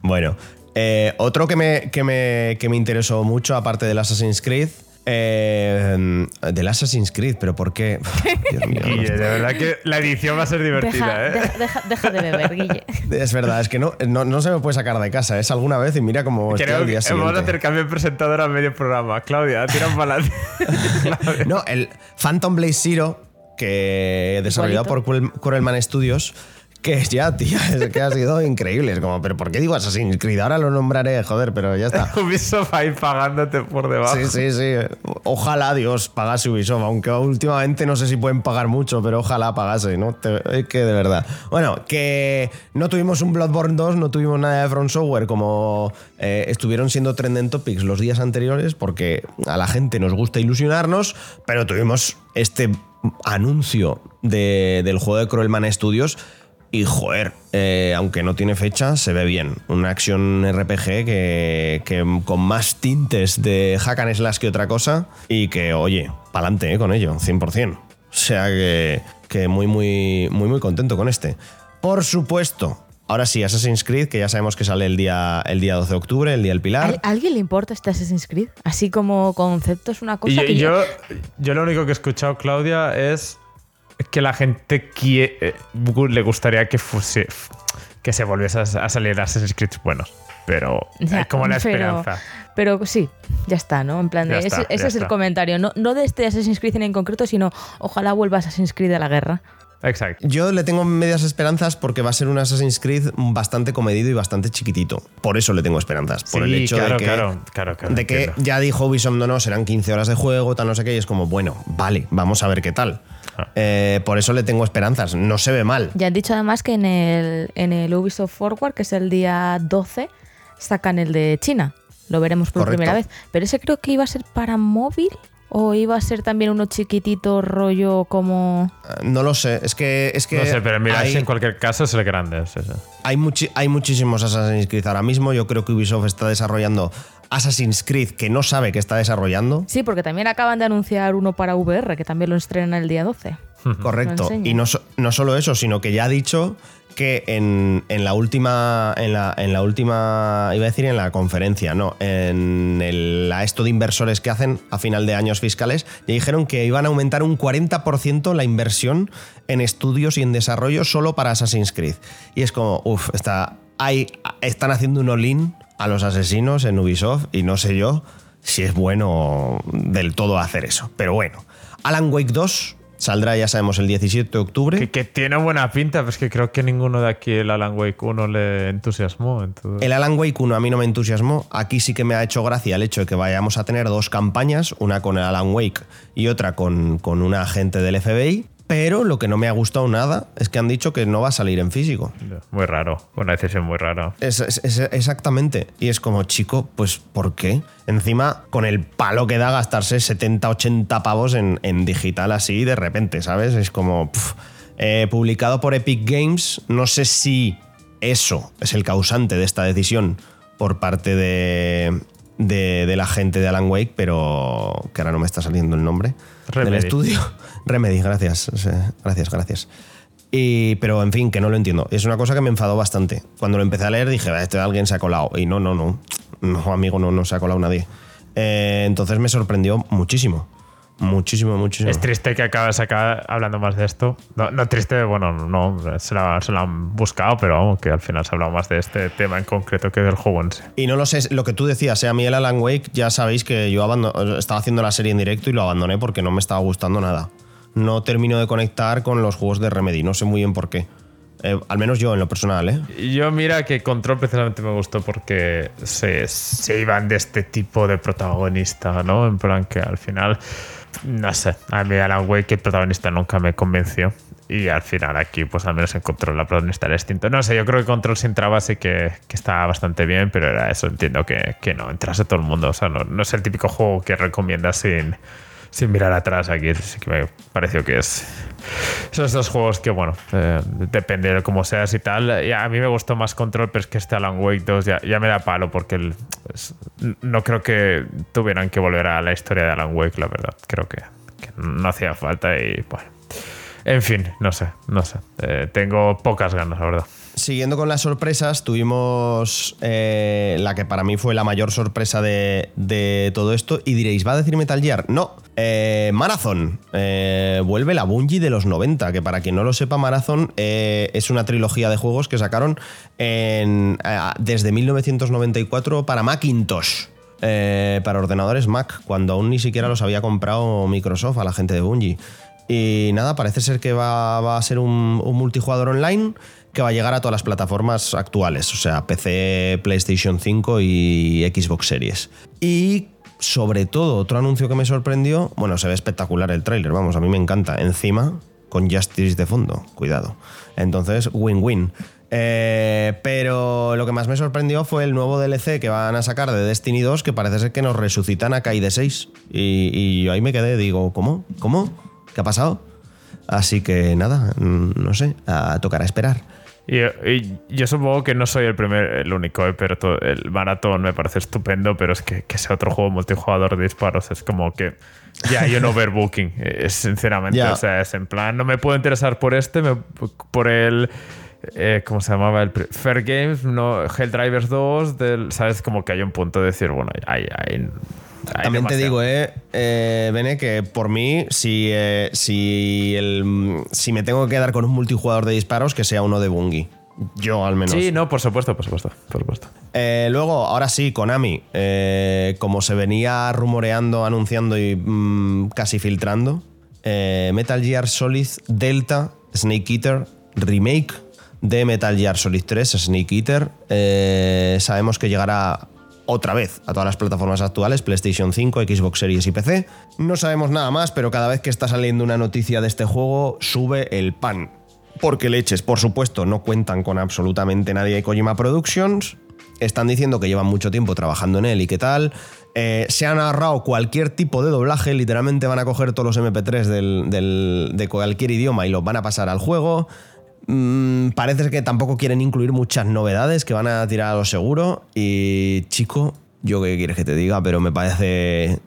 Bueno, eh, otro que me, que, me, que me interesó mucho, aparte del Assassin's Creed. Eh, del Assassin's Creed, pero ¿por qué? (laughs) Dios mío, no Guille, de verdad que la edición va a ser divertida, Deja, ¿eh? deja, deja- deja de beber, (laughs) Guille. Es verdad, es que no, no, no se me puede sacar de casa. Es alguna vez y mira cómo estoy que vamos a hacer cambio de presentador a medio programa. Claudia, tira para adelante. (laughs) No, el Phantom Blaze Zero, que desarrollado por Cruel- Cruelman Studios, que ya, tío, es que ha sido increíble. Es como, ¿pero por qué digo Assassin's Creed? Ahora lo nombraré, joder, pero ya está. (laughs) Ubisoft ahí pagándote por debajo. Sí, sí, sí. Ojalá Dios pagase Ubisoft, aunque últimamente no sé si pueden pagar mucho, pero ojalá pagase, ¿no? Te- Es que de verdad. Bueno, que no tuvimos un Bloodborne 2, no tuvimos nada de From Software como eh, estuvieron siendo trending topics los días anteriores, porque a la gente nos gusta ilusionarnos, pero tuvimos este anuncio de- del juego de Cruelman Studios. Y joder, eh, aunque no tiene fecha, se ve bien. Una acción RPG que, que con más tintes de hack and slash que otra cosa. Y que, oye, pa'lante eh, con ello, 100%. O sea que, que muy, muy, muy, muy contento con este. Por supuesto, ahora sí, Assassin's Creed, que ya sabemos que sale el día, el día 12 de octubre, el día del ¿A Pilar. a alguien le importa este Assassin's Creed? Así como concepto es una cosa Y yo, que yo, yo lo único que he escuchado, Claudia, es que la gente quie- eh, le gustaría que fuese que se volviese a, a salir Assassin's Creed buenos. Pero Ya, es como la esperanza. Pero sí, ya está, ¿no? En plan, de, ese, es el comentario. No, no de este Assassin's Creed en concreto, sino ojalá vuelva Assassin's Creed a la guerra. Exacto. Yo le tengo medias esperanzas porque va a ser un Assassin's Creed bastante comedido y bastante chiquitito. Por eso le tengo esperanzas. Por el hecho claro, de que, claro, claro, claro, de que entiendo. ya dijo Ubisoft, no, no, serán 15 horas de juego, tal, no sé qué, y es como, bueno, vale, vamos a ver qué tal. Ah. Eh, por eso le tengo esperanzas. No se ve mal. Ya han dicho además que en el, en el Ubisoft Forward, que es el día 12, sacan el de China. Lo veremos por Correcto. primera vez. Pero ese creo que iba a ser para móvil o iba a ser también uno chiquitito rollo como... Eh, No lo sé. Es que. Es que no sé, pero mira, hay, en cualquier caso es el grande. es eso. hay, muchi- hay muchísimos Assassin's Creed ahora mismo. Yo creo que Ubisoft está desarrollando Assassin's Creed que no sabe que está desarrollando. Sí, porque también acaban de anunciar uno para VR, que también lo estrenan el día 12. Correcto. Y no, so- no solo eso, sino que ya ha dicho que en, en la última. En la, en la última. Iba a decir en la conferencia, no. En el, la esto de inversores que hacen a final de años fiscales, ya dijeron que iban a aumentar un 40% la inversión en estudios y en desarrollo solo para Assassin's Creed. Y es como, uff, está. Hay, están haciendo un all-in a los asesinos en Ubisoft y no sé yo si es bueno del todo hacer eso. Pero bueno. Alan Wake 2 Saldrá, ya sabemos, el 17 de octubre. Que, que tiene buena pinta, pero es que creo que ninguno de aquí el Alan Wake 1 le entusiasmó. entonces- El Alan Wake 1 a mí no me entusiasmó. Aquí sí que me ha hecho gracia el hecho de que vayamos a tener dos campañas, una con el Alan Wake y otra con, con un agente del FBI. Pero lo que no me ha gustado nada es que han dicho que no va a salir en físico. Muy raro, una decisión muy rara. Es, es- es- exactamente. Y es como, chico, pues ¿por qué? Encima, con el palo que da gastarse 70, 80 pavos en, en digital así de repente, ¿sabes? Es como, pf. Eh, publicado por Epic Games, no sé si eso es el causante de esta decisión por parte de, de, de la gente de Alan Wake, pero que ahora no me está saliendo el nombre Remedy. del estudio. Remedy, gracias. Gracias, gracias. Y, pero en fin, que no lo entiendo. Es una cosa que me enfadó bastante. Cuando lo empecé a leer dije, "Ah, este alguien se ha colado. Y no, no, no. No, amigo, no, no se ha colado nadie. Eh, entonces me sorprendió muchísimo. Muchísimo, muchísimo. Es triste que acabe sacar hablando más de esto. No, no triste, bueno, no, se la, se han buscado, pero vamos, que al final se ha hablado más de este tema en concreto que del juego en sí. Y no lo sé, lo que tú decías, eh, a mí el Alan Wake, ya sabéis que yo estaba haciendo la serie en directo y lo abandoné porque no me estaba gustando nada. No termino de conectar con los juegos de Remedy, no sé muy bien por qué. Eh, al menos yo en lo personal, ¿eh? Yo mira que Control precisamente me gustó porque se, se iban de este tipo de protagonista, ¿no? En plan que al final, no sé, a mí Alan Wake el protagonista nunca me convenció. Y al final aquí, pues al menos en Control la protagonista era distinto. No sé, yo creo que Control sin trabas sí que, que está bastante bien, pero era eso, entiendo que, que no entrase todo el mundo. O sea, no, no es el típico juego que recomiendas sin, sin mirar atrás. Aquí sí que me pareció que es esos dos juegos que, bueno, eh, depende de cómo seas y tal. Y a mí me gustó más Control, pero es que este Alan Wake 2 ya, ya me da palo porque el- no creo que tuvieran que volver a la historia de Alan Wake, la verdad. Creo que, que no hacía falta y, bueno. En fin, no sé, no sé. Eh, tengo pocas ganas, la verdad. Siguiendo con las sorpresas, tuvimos eh, la que para mí fue la mayor sorpresa de, todo esto. Y diréis, ¿va a decir Metal Gear? No. Eh, Marathon. Eh, vuelve la Bungie de los 90, que para quien no lo sepa, Marathon es una trilogía de juegos que sacaron en, desde 1994 para Macintosh. para ordenadores Mac, cuando aún ni siquiera los había comprado Microsoft a la gente de Bungie. Y nada, parece ser que va, a ser un multijugador online que va a llegar a todas las plataformas actuales, o sea, PC, PlayStation 5 y Xbox Series. Y sobre todo, otro anuncio que me sorprendió, bueno, se ve espectacular el tráiler, vamos, a mí me encanta. Encima, con Justice de fondo, cuidado. Entonces, win-win. Eh, pero lo que más me sorprendió fue el nuevo DLC que van a sacar de Destiny 2, que parece ser que nos resucitan a Kai de 6. Y, y yo ahí me quedé, digo, ¿cómo? ¿Cómo? ¿Qué ha pasado? Así que nada, mm, no sé, a tocará esperar. Y, y yo supongo que no soy el primer, el único, eh, pero el maratón me parece estupendo, pero es que, que sea otro juego multijugador de disparos es como que ya hay un (laughs) overbooking, eh, es sinceramente. O sea, es en plan, no me puedo interesar por este, me- por el. eh, ¿Cómo se llamaba? El Fair Games, no, Helldrivers 2, del, ¿sabes? Como que hay un punto de decir, bueno, hay, hay También te digo, eh, eh, Bene, que por mí, si, eh, si, el, si me tengo que quedar con un multijugador de disparos, que sea uno de Bungie. Yo al menos. Sí, no, por supuesto, por supuesto, por supuesto. Eh, luego, ahora sí, Konami, eh, como se venía rumoreando, anunciando y mm, casi filtrando, eh, Metal Gear Solid Delta Snake Eater Remake de Metal Gear Solid 3 Snake Eater. Sabemos que llegará otra vez a todas las plataformas actuales, PlayStation 5, Xbox Series y PC. No sabemos nada más, pero cada vez que está saliendo una noticia de este juego, sube el pan. Porque leches, por supuesto, no cuentan con absolutamente nadie de Kojima Productions. Están diciendo que llevan mucho tiempo trabajando en él y qué tal. Eh, se han ahorrado cualquier tipo de doblaje, literalmente van a coger todos los MP3 del- del- de cualquier idioma y los van a pasar al juego. Mm, parece que tampoco quieren incluir muchas novedades, que van a tirar a lo seguro. Y chico, yo qué quieres que te diga, pero me parece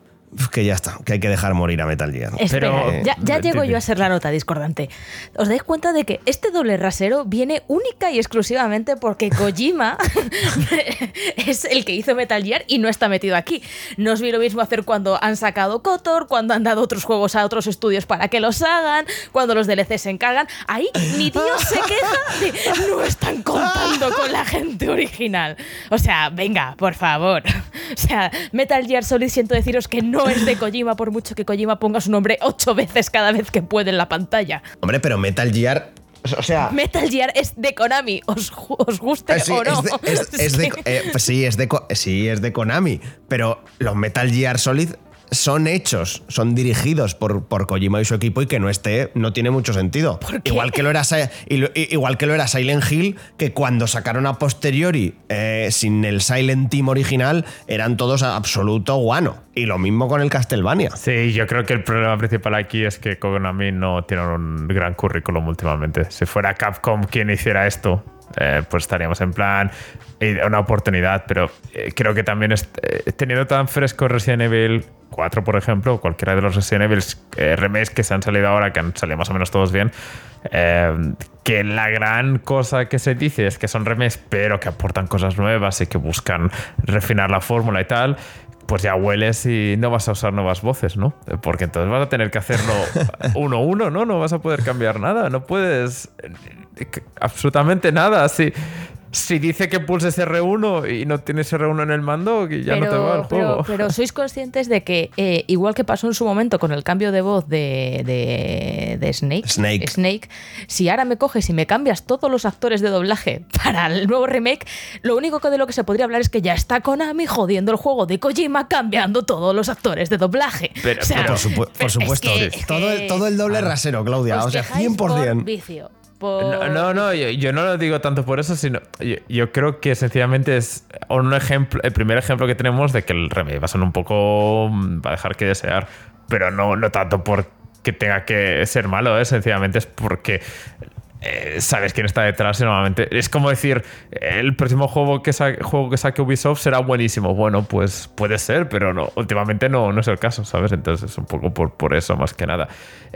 que ya está, que hay que dejar morir a Metal Gear. Espera, Pero- ya, ya eh, llego yo a ser la nota discordante. ¿Os dais cuenta de que este doble rasero viene única y exclusivamente porque Kojima (laughs) (laughs) es el que hizo Metal Gear y no está metido aquí? No os vi lo mismo hacer cuando han sacado Kotor, cuando han dado otros juegos a otros estudios para que los hagan, cuando los DLC se encargan. Ahí ni Dios se queja de no están contando con la gente original. O sea, venga, por favor. (laughs) O sea, Metal Gear Solid siento deciros que no no (laughs) es de Kojima por mucho que Kojima ponga su nombre ocho veces cada vez que puede en la pantalla. Hombre, pero Metal Gear. O sea. Metal Gear es de Konami, os, os guste sí, o no. es de- es- es de- (laughs) eh, pues sí, es de, sí, es de Konami, pero los Metal Gear Solid son hechos, son dirigidos por, por Kojima y su equipo y que no esté no tiene mucho sentido. Igual que lo era igual que lo era Silent Hill, que cuando sacaron a posteriori eh, sin el Silent Team original eran todos absoluto guano. Y lo mismo con el Castlevania. Sí, yo creo que el problema principal aquí es que Konami no tiene un gran currículum últimamente. Si fuera Capcom quien hiciera esto, eh, pues estaríamos en plan eh, una oportunidad, pero eh, creo que también eh, teniendo tan fresco Resident Evil 4, por ejemplo, o cualquiera de los Resident Evil remakes que se han salido ahora, que han salido más o menos todos bien, que la gran cosa que se dice es que son remakes, pero que aportan cosas nuevas y que buscan refinar la fórmula y tal, pues ya hueles y no vas a usar nuevas voces, ¿no? Porque entonces vas a tener que hacerlo (laughs) uno a uno, ¿no? No vas a poder cambiar nada, no puedes absolutamente nada. Si, si dice que pulses R1 y no tienes R1 en el mando, ya no te va el juego. pero sois conscientes de que, eh, igual que pasó en su momento con el cambio de voz de, de- de Snake, Snake. si ahora me coges y me cambias todos los actores de doblaje (laughs) para el nuevo remake, lo único que de lo que se podría hablar es que ya está Konami jodiendo el juego de Kojima cambiando todos los actores de doblaje. Pero- O sea, pero Por, supu- por pero es supuesto. que- todo, que todo el doble rasero, Claudia. O sea, dejáis por 100%. vicio. Por- No, no, yo, no lo digo tanto por eso, sino yo, creo que sencillamente es un ejemplo, el primer ejemplo que tenemos de que el remake va a ser un poco. mm, va a dejar que desear, pero no, no tanto porque tenga que ser malo, ¿eh? sencillamente es porque. Eh, sabes quién está detrás y normalmente es como decir el próximo juego que, sa- juego que saque Ubisoft será buenísimo. Bueno pues puede ser pero no últimamente no, no es el caso sabes entonces es un poco por, por eso más que nada.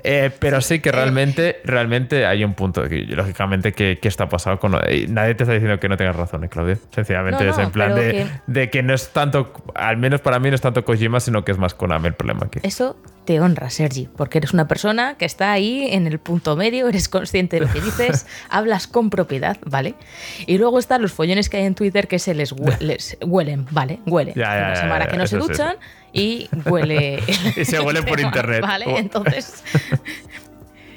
Eh, pero sí que realmente realmente hay un punto que lógicamente que, que está pasado con nadie te está diciendo que no tengas razón ¿eh, Claudia sencillamente No, es en plan de que- de que no es tanto al menos para mí no es tanto Kojima sino que es más Konami el problema aquí. Eso te honra, Sergi, porque eres una persona que está ahí en el punto medio, eres consciente de lo que dices, (laughs) hablas con propiedad, ¿vale? Y luego están los follones que hay en Twitter que se les, hue- (laughs) les huelen, ¿vale? Huele. Ya, ya, Una semana ya, que no se sí. duchan y huele. (laughs) Y se huele por internet. ¿Vale? Oh. Entonces,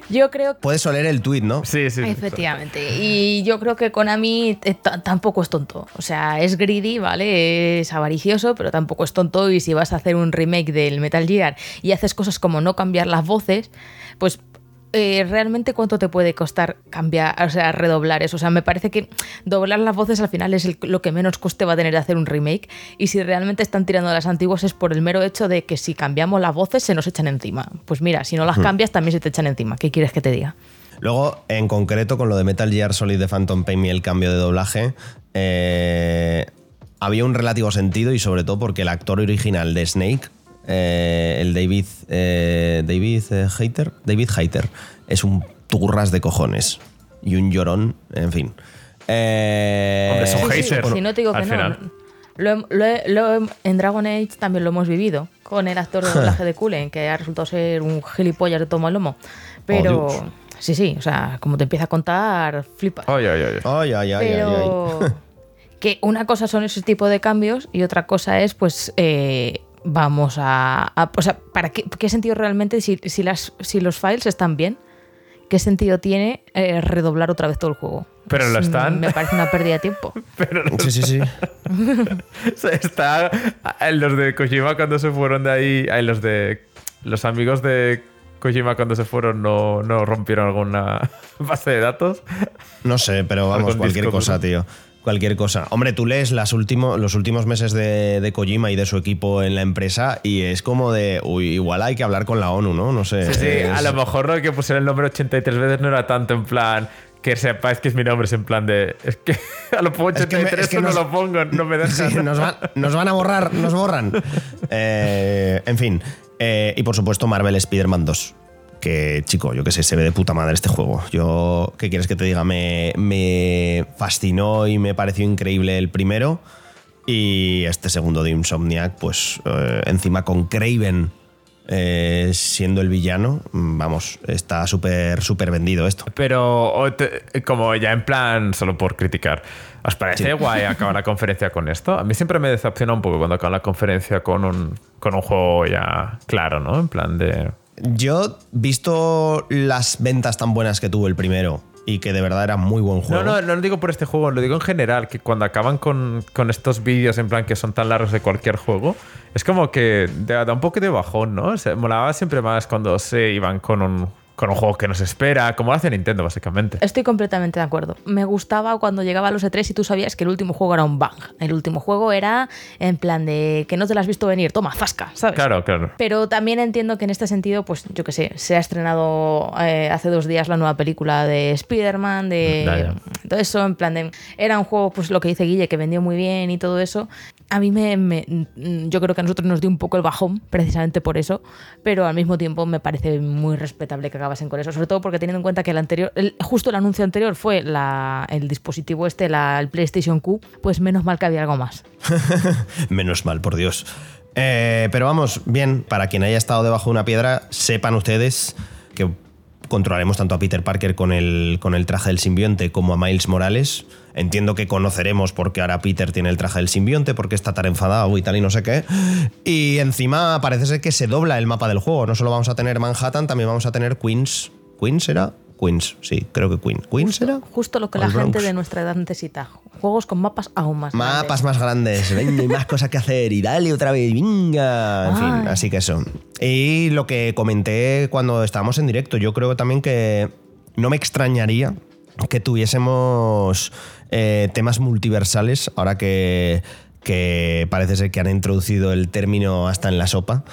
yo creo que. Puedes oler el tweet, ¿no? sí sí Efectivamente. Y yo creo que Konami eh, tampoco es tonto. O sea, es greedy, ¿vale? Es avaricioso, pero tampoco es tonto. Y si vas a hacer un remake del Metal Gear y haces cosas como no cambiar las voces, pues. Eh, realmente cuánto te puede costar cambiar, o sea, redoblar eso. O sea, me parece que doblar las voces al final es el- lo que menos coste va a tener de hacer un remake. Y si realmente están tirando las antiguas es por el mero hecho de que si cambiamos las voces se nos echan encima. Pues mira, si no las cambias también se te echan encima. ¿Qué quieres que te diga? Luego, en concreto, con lo de Metal Gear Solid de Phantom Pain y el cambio de doblaje, eh, había un relativo sentido y sobre todo porque el actor original de Snake, eh, el David, eh, David eh, Hayter, David Hayter, es un turras de cojones y un llorón, en fin. Eh, Hombre, es un Sí, sí, hater, si no te digo que al no. final. Lo hem- lo he- lo hem- en Dragon Age también lo hemos vivido con el actor de doblaje de (laughs) Cullen, que ha resultado ser un gilipollas de tomo al lomo. Pero Oh, sí, sí, o sea, como te empieza a contar, flipas. Ay, ay, ay. Ay, ay, ay, ay, Pero ay. (laughs) (laughs) que una cosa son ese tipo de cambios y otra cosa es, pues, eh, vamos a, a- O sea, ¿para qué, qué sentido realmente, si, si, las, si los files están bien, qué sentido tiene eh, redoblar otra vez todo el juego? Pero lo Es- están. Me parece una pérdida de tiempo. (laughs) Pero Sí, sí, sí. (laughs) Está los de Kojima cuando se fueron de ahí, ay, los de los amigos de Kojima cuando se fueron no, no rompieron alguna (laughs) base de datos. No sé, pero vamos, cualquier disco cosa, tío. Cualquier cosa. Hombre, tú lees las último- los últimos meses de, de Kojima y de su equipo en la empresa y es como de, uy, igual hay que hablar con la ONU, ¿no? No sé. Sí, sí, es- a lo mejor lo que pusieron el nombre 83 veces no era tanto en plan que sepáis que es mi nombre, es en plan de es que (laughs) a lo pongo Es que me- 83 es que o no nos- lo pongo, no me dejan. (laughs) Sí, nos, van, nos van a borrar, nos borran. (laughs) Eh, en fin. Eh, y por supuesto, Marvel Spider-Man 2. Que, chico, yo qué sé, se ve de puta madre este juego. Yo, ¿qué quieres que te diga? Me, me fascinó y me pareció increíble el primero. Y este segundo de Insomniac, pues eh, encima con Craven eh, siendo el villano, mm, vamos, está súper, súper vendido esto. Pero te- como ya en plan, solo por criticar, ¿os parece guay acabar la conferencia con esto? A mí siempre me decepciona un poco cuando acaba la conferencia con un, con un juego ya claro, ¿no? En plan de... Yo, visto las ventas tan buenas que tuvo el primero y que de verdad era muy buen juego. No, no, no lo digo por este juego, lo digo en general, que cuando acaban con, con estos vídeos en plan que son tan largos de cualquier juego, es como que da, un poco de bajón, ¿no? O sea, molaba siempre más cuando se iban con un, con un juego que nos espera, como hace Nintendo, básicamente. Estoy completamente de acuerdo. Me gustaba cuando llegaba a los E3 y tú sabías que el último juego era un bang. El último juego era en plan de que no te lo has visto venir, toma, zasca, ¿sabes? Claro, claro. Pero también entiendo que en este sentido, pues yo qué sé, se ha estrenado eh, hace dos días la nueva película de Spider-Man, de Ya, ya. todo eso, en plan de... Era un juego, pues lo que dice Guille, que vendió muy bien y todo eso. A mí me, mm, Yo creo que a nosotros nos dio un poco el bajón, precisamente por eso, pero al mismo tiempo me parece muy respetable que acabasen con eso, sobre todo porque teniendo en cuenta que el anterior, el- justo el anuncio anterior fue la, el dispositivo este, la, el PlayStation Q, pues menos mal que había algo más. (laughs) Menos mal, por Dios. Eh, pero vamos, bien, para quien haya estado debajo de una piedra, sepan ustedes que controlaremos tanto a Peter Parker con el, con el traje del simbionte como a Miles Morales. Entiendo que conoceremos por qué ahora Peter tiene el traje del simbionte, porque está tan enfadado y tal y no sé qué. Y encima parece ser que se dobla el mapa del juego. No solo vamos a tener Manhattan, también vamos a tener Queens. ¿Queens era? Queens, sí, creo que Queens. ¿Queens era? Justo lo que la gente de nuestra edad necesita. Juegos con mapas aún más Mapas grandes. más grandes, venga, hay más cosas que hacer y dale otra vez, venga. En fin, así que eso. Y lo que comenté cuando estábamos en directo, yo creo también que no me extrañaría que tuviésemos eh, temas multiversales, ahora que, que parece ser que han introducido el término hasta en la sopa,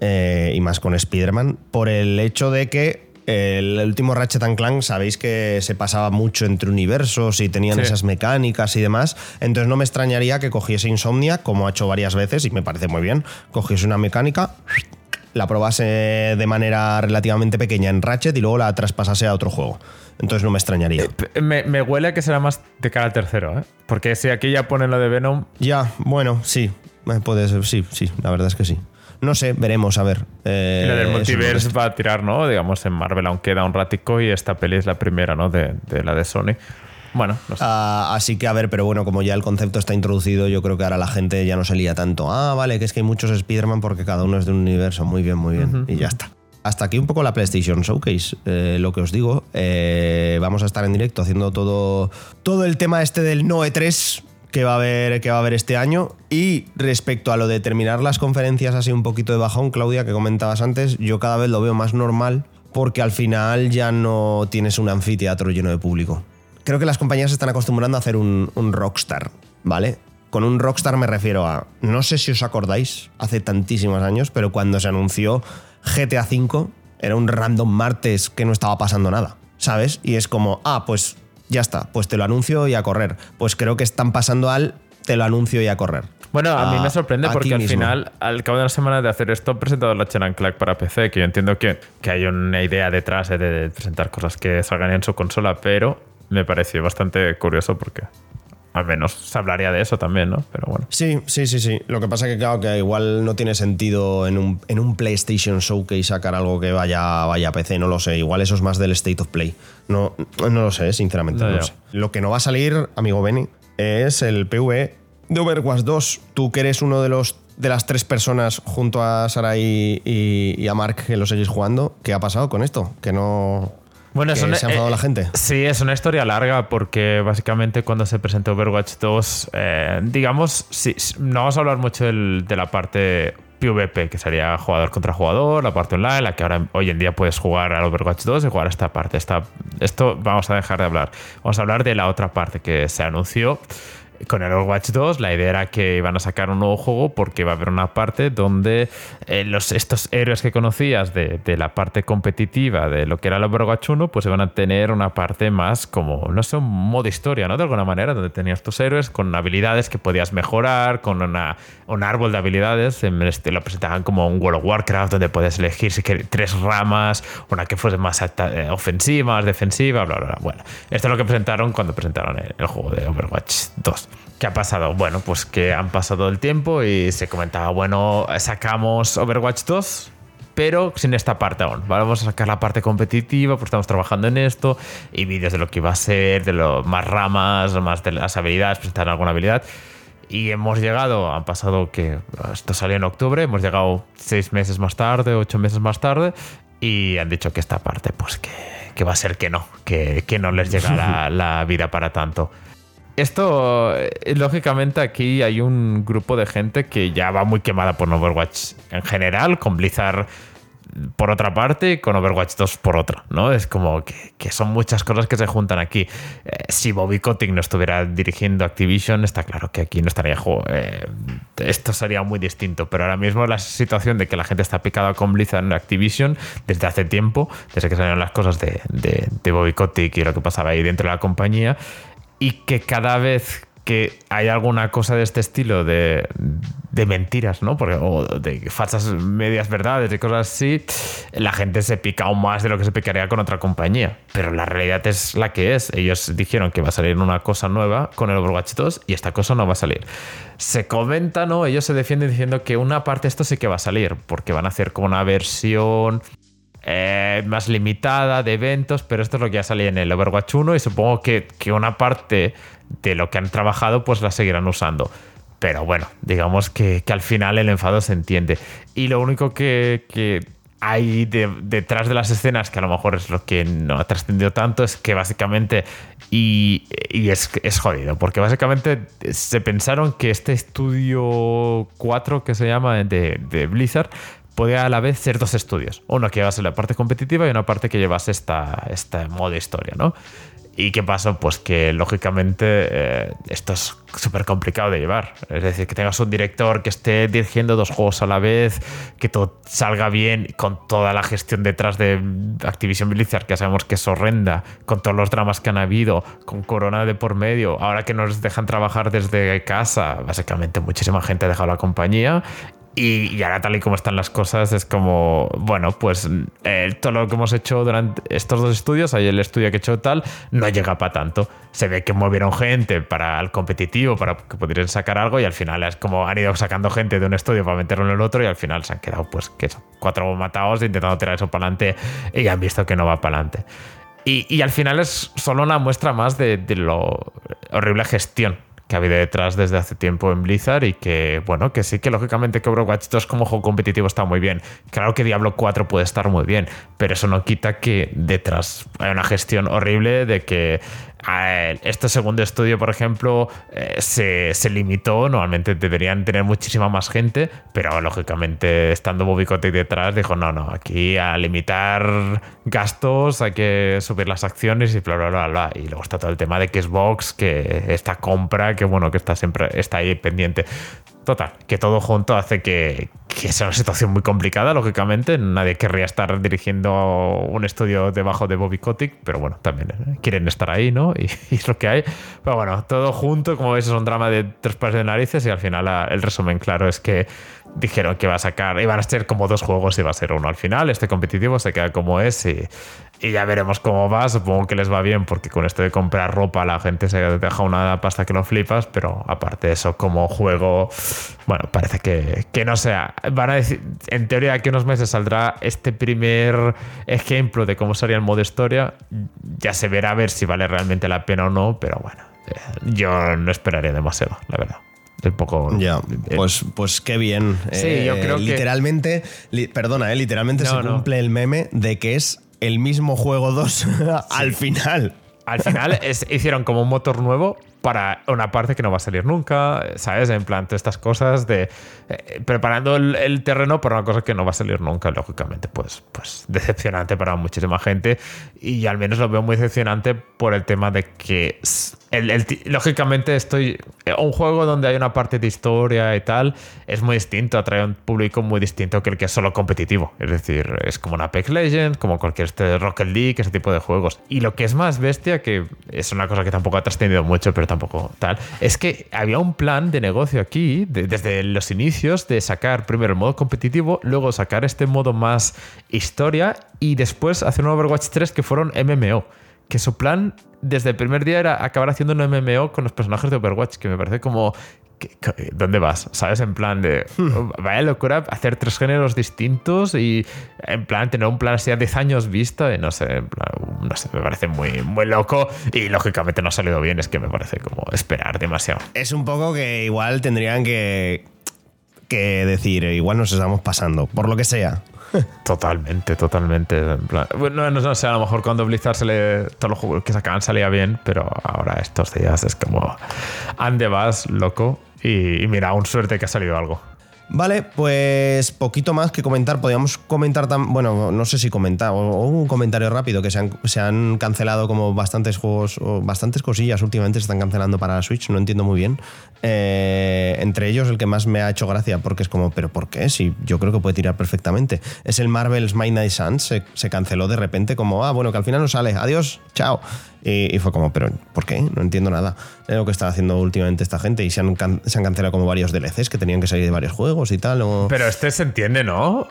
eh, y más con Spider-Man, por el hecho de que el último Ratchet and Clank, sabéis que se pasaba mucho entre universos y tenían Sí. esas mecánicas y demás. Entonces no me extrañaría que cogiese Insomnia, como ha hecho varias veces, y me parece muy bien, cogiese una mecánica, la probase de manera relativamente pequeña en Ratchet y luego la traspasase a otro juego. Entonces no me extrañaría. P- Me, me huele a que será más de cara al tercero, ¿eh? Porque si aquí ya ponen lo de Venom, Ya, bueno, sí, eh, puede ser, sí, sí, la verdad es que sí. No sé, veremos, a ver. eh, lo del multiverse va a tirar, ¿no? Digamos, en Marvel aún queda un ratico y esta peli es la primera, ¿no? De, de la de Sony. Bueno, no sé. Ah, así que a ver, pero bueno, como ya el concepto está introducido, yo creo que ahora la gente ya no se lía tanto. Ah, vale, que es que hay muchos Spider-Man porque cada uno es de un universo. Muy bien, muy bien. Y ya está. Hasta aquí un poco la PlayStation Showcase. Eh, lo que os digo, eh, vamos a estar en directo haciendo todo, todo el tema este del No E3 que va, a haber, que va a este año. Y respecto a lo de terminar las conferencias así un poquito de bajón, Claudia, que comentabas antes, yo cada vez lo veo más normal porque al final ya no tienes un anfiteatro lleno de público. Creo que las compañías están acostumbrando a hacer un rockstar, ¿vale? Con un rockstar me refiero a, no sé si os acordáis, hace tantísimos años, pero cuando se anunció GTA V, era un random martes que no estaba pasando nada, ¿sabes? Y es como, ah, pues ya está, pues te lo anuncio y a correr. Pues creo que están pasando al te lo anuncio y a correr. Bueno, a mí me sorprende porque al mismo. final, al cabo de una semana de hacer esto, han presentado la Chan Clack para PC, que yo entiendo que, que hay una idea detrás eh, de, de presentar cosas que salgan en su consola, pero me pareció bastante curioso porque al menos se hablaría de eso también, ¿no? Pero bueno. Sí, sí, sí, sí. Lo que pasa que, claro, que igual no tiene sentido en un, en un PlayStation Showcase sacar algo que vaya, vaya a PC, no lo sé. Igual eso es más del State of Play. No, no lo sé, sinceramente. No, no lo sé. Lo que no va a salir, amigo Benny, es el PvE de Overwatch 2. Tú que eres uno de los de las tres personas junto a Sarai y, y a Mark que lo seguís jugando, ¿qué ha pasado con esto? Que no... Bueno, que una- se ha enfadado eh, la gente. Sí, es una historia larga porque básicamente cuando se presentó Overwatch 2, eh, digamos, sí, no vamos a hablar mucho del- de la parte PvP, que sería jugador contra jugador, la parte online, la que ahora hoy en día puedes jugar al Overwatch 2 y jugar a esta parte. Esta, esto vamos a dejar de hablar. Vamos a hablar de la otra parte que se anunció. Con el Overwatch 2 la idea era que iban a sacar un nuevo juego porque va a haber una parte donde eh, los, estos héroes que conocías de, la parte competitiva de lo que era el Overwatch 1 pues iban a tener una parte más como, no sé, un modo historia, ¿no? De alguna manera, donde tenías tus héroes con habilidades que podías mejorar, con una, un árbol de habilidades, en lo presentaban como un World of Warcraft donde puedes elegir si quieres, tres ramas, una que fuese más eh, ofensiva, más defensiva, bla, bla, bla. Bueno, esto es lo que presentaron cuando presentaron el juego de Overwatch 2. ¿Qué ha pasado? Bueno, pues que han pasado el tiempo y se comentaba, bueno, sacamos Overwatch 2 pero sin esta parte aún. Vamos a sacar la parte competitiva, pues estamos trabajando en esto, y vídeos de lo que va a ser, de lo más ramas, más de las habilidades, presentar alguna habilidad. Y hemos llegado, han pasado que esto salió en octubre, hemos llegado seis meses más tarde, ocho meses más tarde, y han dicho que esta parte, pues que, que va a ser que no, que, que no les llega la, (laughs) la vida para tanto. Esto, eh, lógicamente, aquí hay un grupo de gente que ya va muy quemada por Overwatch en general, con Blizzard por otra parte y con Overwatch 2 por otra, ¿no? Es como que, que son muchas cosas que se juntan aquí. Eh, si Bobby Kotick no estuviera dirigiendo Activision, está claro que aquí no estaría juego. Eh, esto sería muy distinto, pero ahora mismo la situación de que la gente está picada con Blizzard en Activision desde hace tiempo, desde que salieron las cosas de, de, de Bobby Kotick y lo que pasaba ahí dentro de la compañía, y que cada vez que hay alguna cosa de este estilo de, de mentiras, ¿no? Porque, o de falsas medias verdades y cosas así, la gente se pica aún más de lo que se picaría con otra compañía. Pero la realidad es la que es. Ellos dijeron que va a salir una cosa nueva con el Overwatch 2 y esta cosa no va a salir. Se comenta, ¿no? Ellos se defienden diciendo que una parte de esto sí que va a salir, porque van a hacer como una versión eh, más limitada de eventos, pero esto es lo que ya salía en el Overwatch 1 y supongo que, que, una parte de lo que han trabajado pues la seguirán usando. Pero bueno, digamos que, que al final el enfado se entiende. Y lo único que, que hay de, detrás de las escenas, que a lo mejor es lo que no ha trascendido tanto, es que básicamente, y, y es, es, jodido, porque básicamente se pensaron que este estudio 4 que se llama de, de Blizzard podía a la vez ser dos estudios. Uno que llevase la parte competitiva y una parte que llevase esta, esta modo historia, ¿no? ¿Y qué pasó? Pues que lógicamente eh, esto es súper complicado de llevar. Es decir, que tengas un director que esté dirigiendo dos juegos a la vez, que todo salga bien, con toda la gestión detrás de Activision Blizzard, que sabemos que es horrenda, con todos los dramas que han habido, con Corona de por medio, ahora que nos dejan trabajar desde casa, básicamente muchísima gente ha dejado la compañía y, ahora tal y como están las cosas es como, bueno, pues eh, todo lo que hemos hecho durante estos dos estudios, ahí el estudio que he hecho tal, no llega para tanto. Se ve que movieron gente para el competitivo, para que pudieran sacar algo y al final es como han ido sacando gente de un estudio para meterlo en el otro y al final se han quedado pues que cuatro matados intentando tirar eso para adelante y han visto que no va para adelante. Y, y, al final es solo una muestra más de, de lo horrible gestión que ha habido detrás desde hace tiempo en Blizzard y que, bueno, que sí que lógicamente que Overwatch 2 como juego competitivo está muy bien. Claro que Diablo 4 puede estar muy bien, pero eso no quita que detrás hay una gestión horrible de que este segundo estudio, por ejemplo, eh, se, se, limitó. Normalmente deberían tener muchísima más gente, pero lógicamente, estando Bobby Kotick detrás, dijo: no, no, aquí a limitar gastos hay que subir las acciones y bla, bla, bla, bla. Y luego está todo el tema de Xbox, que esta compra, que bueno, que está siempre está ahí pendiente. Total, que todo junto hace que, sea una situación muy complicada, lógicamente. Nadie querría estar dirigiendo un estudio debajo de Bobby Kotick, pero bueno, también ¿eh? quieren estar ahí, ¿no? Y, (laughs) y, es lo que hay. Pero bueno, todo junto, como veis, es un drama de tres pares de narices y al final la, el resumen claro es que dijeron que va a sacar, iban a ser como dos juegos y va a ser uno al final. Este competitivo se queda como es y, y, ya veremos cómo va. Supongo que les va bien porque con esto de comprar ropa la gente se deja una pasta que no flipas, pero aparte de eso, como juego, bueno, parece que, que no sea. Van a decir, en teoría, aquí unos meses saldrá este primer ejemplo de cómo sería el modo historia. Ya se verá a ver si vale realmente la pena o no, pero bueno, yo no esperaría demasiado, la verdad un poco. Ya, pues, pues qué bien. Sí, eh, yo creo literalmente, que. Li, perdona, eh, literalmente no, se cumple no. el meme de que es el mismo juego 2 (laughs) al final. Al final es, hicieron como un motor nuevo para una parte que no va a salir nunca, ¿sabes? En plan, todas estas cosas de eh, preparando el, el, terreno para una cosa que no va a salir nunca, lógicamente, pues, pues decepcionante para muchísima gente y al menos lo veo muy decepcionante por el tema de que lógicamente estoy un juego donde hay una parte de historia y tal es muy distinto, atrae un público muy distinto que el que es solo competitivo, es decir, es como una Apex Legends, como cualquier este Rocket League, ese tipo de juegos. Y lo que es más bestia, que es una cosa que tampoco ha trascendido mucho, pero tampoco tal, es que había un plan de negocio aquí, de, desde los inicios, de sacar primero el modo competitivo, luego sacar este modo más historia y después hacer un Overwatch 3 que fueron MMO que su plan desde el primer día era acabar haciendo un MMO con los personajes de Overwatch, que me parece como ¿qué- qué- ¿Dónde vas? ¿Sabes? En plan de. Hmm. Vaya locura hacer tres géneros distintos y en plan tener un plan así a 10 años vista. Y no sé, en plan, no sé, me parece muy, muy loco y lógicamente no ha salido bien. Es que me parece como esperar demasiado. Es un poco que igual tendrían que, que decir, igual nos estamos pasando, por lo que sea. (laughs) Totalmente, totalmente. Bueno, no, sé, a lo mejor cuando Blizzard se le, todos los juegos que sacaban salía bien, pero ahora estos días es como. Ande vas, loco. Y, mira, aún suerte que ha salido algo. Vale, pues poquito más que comentar. Podríamos comentar, tam- bueno, no sé si comentar, o, o un comentario rápido, que se han, se han cancelado como bastantes juegos, o bastantes cosillas últimamente se están cancelando para la Switch, no entiendo muy bien. Eh, entre ellos el que más me ha hecho gracia, porque es como, pero ¿por qué? Si yo creo que puede tirar perfectamente. Es el Marvel's Midnight Suns, se, se canceló de repente como, ah, bueno, que al final no sale, adiós, chao. Y, fue como, pero ¿por qué? No entiendo nada de lo que está haciendo últimamente esta gente y se han, cancelado como varios DLCs que tenían que salir de varios juegos y tal. o- Pero este se entiende, ¿no?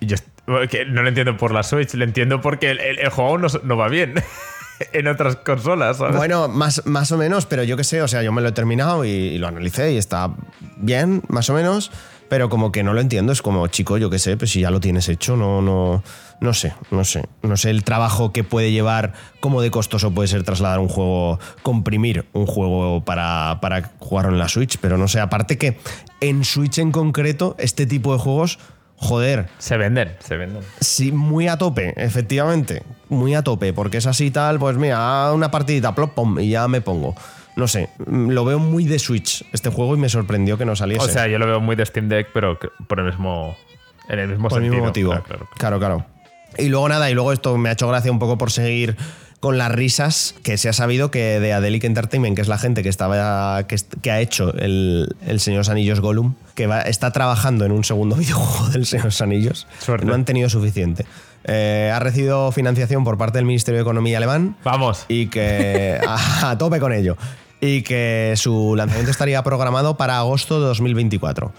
Yo no lo entiendo por la Switch, lo entiendo porque el, juego no va bien (laughs) (laughs) en otras consolas. ¿sabes? Bueno, más, más o menos, pero yo qué sé, o sea, yo me lo he terminado y, y lo analicé y está bien, más o menos, pero como que no lo entiendo, es como, chico, yo qué sé, pues si ya lo tienes hecho, no, no, no sé, no sé, no sé el trabajo que puede llevar, cómo de costoso puede ser trasladar un juego, comprimir un juego para, para jugarlo en la Switch, pero no sé, aparte que en Switch en concreto, este tipo de juegos, joder, Se venden, se venden. Sí, muy a tope, efectivamente. Muy a tope, porque es así y tal, pues mira, una partidita, plop, pom, y ya me pongo. No sé, mm, lo veo muy de Switch este juego y me sorprendió que no saliese. O sea, yo lo veo muy de Steam Deck, pero por el mismo, en el mismo por el mismo motivo. Claro, claro. Claro, claro. Y luego nada, y luego esto me ha hecho gracia un poco por seguir con las risas, que se ha sabido que de Adelic Entertainment, que es la gente que estaba que, ha hecho el, el Señor de los Anillos Gollum, que va- está trabajando en un segundo (laughs) videojuego del Señor de los Anillos, Suerte. no han tenido suficiente. Eh, ha recibido financiación por parte del Ministerio de Economía alemán Vamos. y que (laughs) a, a tope con ello y que su lanzamiento estaría programado para agosto de 2024.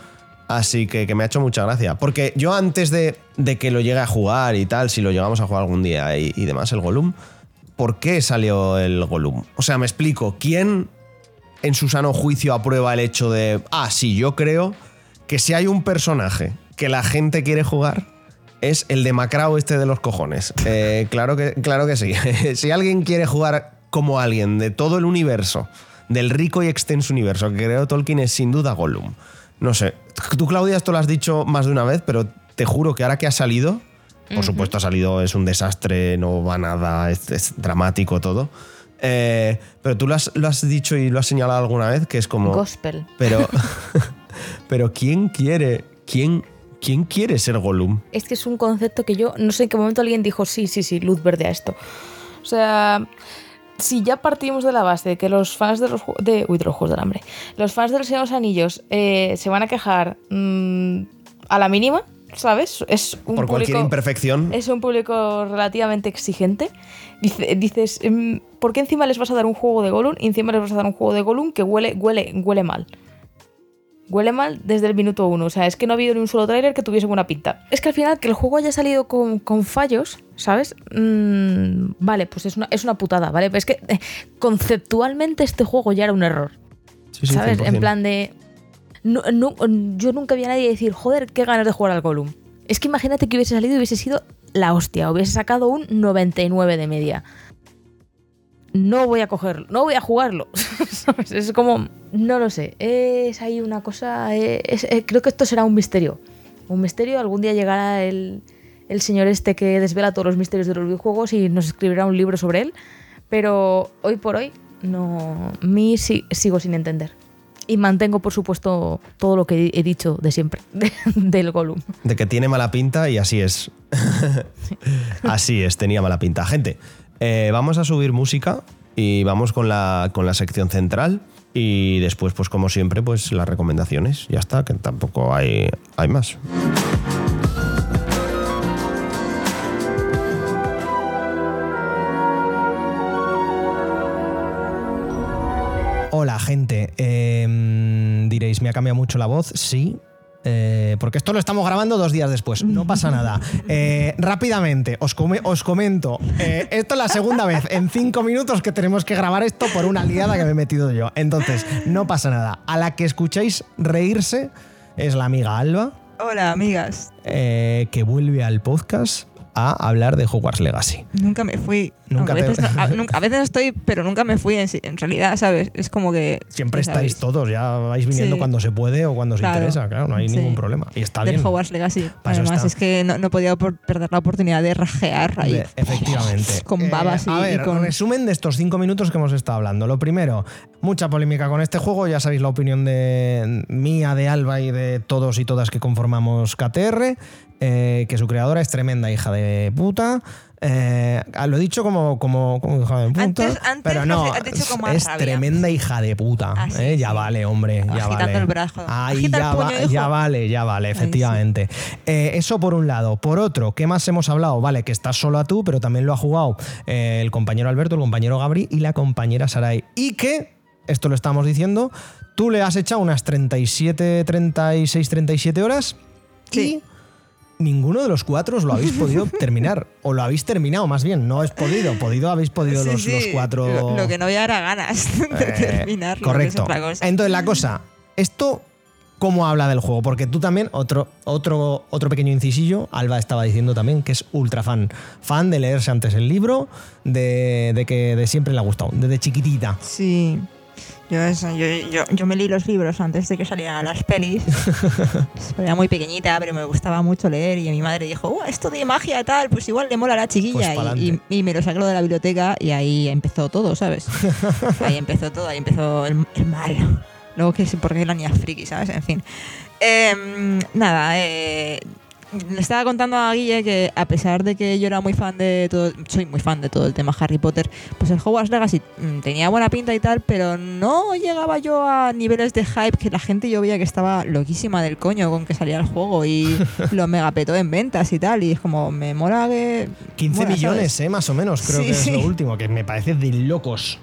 Así que, que me ha hecho mucha gracia. Porque yo antes de, de que lo llegue a jugar y tal, si lo llegamos a jugar algún día y, y demás, el Gollum, ¿por qué salió el Gollum? O sea, me explico, ¿quién en su sano juicio aprueba el hecho de, ah, sí, yo creo que si hay un personaje que la gente quiere jugar, es el de Macrao este de los cojones. Eh, claro, que, claro que sí. (laughs) si alguien quiere jugar como alguien de todo el universo, del rico y extenso universo que creó Tolkien, es sin duda Gollum. No sé. Tú, Claudia, esto lo has dicho más de una vez, pero te juro que ahora que ha salido, por supuesto ha salido, es un desastre, no va nada, es, es dramático todo. Eh, pero tú lo has, lo has dicho y lo has señalado alguna vez, que es como... Gospel. Pero, (laughs) (laughs) pero ¿quién quiere, quién, quién quiere ser Gollum? Es que es un concepto que yo no sé en qué momento alguien dijo sí, sí, sí, luz verde a esto. O sea, si ya partimos de la base de que los fans de los de, uy, de los Juegos del Hambre, los fans de los Señor de los Anillos eh, se van a quejar mm, a la mínima, ¿sabes? Es un Por cualquier público- imperfección. es un público relativamente exigente. Dice- dices, em, ¿por qué encima les vas a dar un juego de Gollum y encima les vas a dar un juego de Gollum que huele, huele, huele mal? Huele mal desde el minuto uno. O sea, es que no ha habido ni un solo tráiler que tuviese buena pinta. Es que al final que el juego haya salido con, con fallos, ¿sabes? Mm, vale, pues es una, es una putada, ¿vale? Pero es que eh, conceptualmente este juego ya era un error. Sí, sí, ¿Sabes? 100%. En plan de. Yo nunca vi a nadie decir, joder, qué ganas de jugar al Gollum. Es que imagínate que hubiese salido y hubiese sido la hostia, hubiese sacado un 99 de media. No voy a cogerlo, no voy a jugarlo. (laughs) Es como. No lo sé. Es ahí una cosa. creo que esto será un misterio. Un misterio. Algún día llegará el, el señor este que desvela todos los misterios de los videojuegos y nos escribirá un libro sobre él. Pero hoy por hoy, no. mí sí- sigo sin entender. Y mantengo, por supuesto, todo lo que he dicho de siempre (laughs) del Gollum. De que tiene mala pinta y así es. (laughs) así es, tenía mala pinta. Gente, eh, vamos a subir música y vamos con la, con la sección central. Y después, pues como siempre, pues las recomendaciones. Ya está, que tampoco hay, hay más. Hola, gente. Em, diréis, ¿me ha cambiado mucho la voz? Sí. eh, porque esto lo estamos grabando dos días después, no pasa nada. Eh, rápidamente, os, come- os comento, eh, esto es la segunda vez en cinco minutos que tenemos que grabar esto por una liada que me he metido yo. Entonces, no pasa nada. A la que escucháis reírse es la amiga Alba, Hola, amigas. que vuelve al podcast a hablar de Hogwarts Legacy. Nunca me fui. Nunca Aunque a, te- veces no- a, (laughs) nunca- a veces estoy, pero nunca me fui en, en realidad, ¿sabes? Es como que. Siempre estáis todos, ya vais viniendo Sí. cuando se puede o cuando se Claro. interesa, claro, no hay Sí. ningún problema. Y está Del bien. Hogwarts Legacy. Para Además, es que no, no podía perder la oportunidad de rajear ahí. De- efectivamente. Con Eh, babas y, a ver, y con. resumen de estos cinco minutos que hemos estado hablando. Lo primero, mucha polémica con este juego. Ya sabéis la opinión de mía, de Alba y de todos y todas que conformamos KTR. Eh, que su creadora es tremenda hija de puta. Eh, lo he dicho como, como, como hija de puta. Antes- antes pero no, has dicho con más es rabia. tremenda hija de puta. Ah, sí, eh, ya vale, hombre. Ya Agitando vale. el brazo. Ahí el ya, puño, va- hijo. ya vale, ya vale, Ahí sí. efectivamente. Eh, eso por un lado. Por otro, ¿qué más hemos hablado? Vale, que estás solo a tú, pero también lo ha jugado el compañero Alberto, el compañero Gabri y la compañera Sarai. Y que, esto lo estamos diciendo, tú le has echado unas 37, 36, 37 horas Sí. y ninguno de los cuatro os lo habéis (laughs) podido terminar. O lo habéis terminado, más bien. No habéis podido. Podido habéis podido Sí, los, sí, los cuatro. Lo, lo que no había era ganas (laughs) de Eh, terminarlo. Correcto. es. Entonces, la cosa, esto, ¿cómo habla del juego? Porque tú también, otro, otro, otro pequeño incisillo, Alba estaba diciendo también que es ultra fan. Fan de leerse antes el libro, de, de que de siempre le ha gustado, desde chiquitita. Sí. Yo, eso, yo, yo, yo me leí los libros antes de que salieran las pelis. (laughs) Era muy pequeñita, pero me gustaba mucho leer. Y mi madre dijo, "Uh, esto de magia tal, pues igual le mola a la chiquilla. Pues y, pa'lante. y- y me lo sacó de la biblioteca y ahí empezó todo, ¿sabes? (laughs) ahí empezó todo, ahí empezó el, el mal. Luego que sí, porque era niña friki, ¿sabes? En fin. Em, nada, eh, le estaba contando a Guille que a pesar de que yo era muy fan de todo, soy muy fan de todo el tema Harry Potter, pues el Hogwarts Legacy mm, tenía buena pinta y tal, pero no llegaba yo a niveles de hype que la gente yo veía que estaba loquísima del coño con que salía el juego y (laughs) lo megapetó en ventas y tal, y es como, me mola que... 15 mola, millones. ¿eh? Más o menos, creo Sí, que es lo último, que me parece de locos.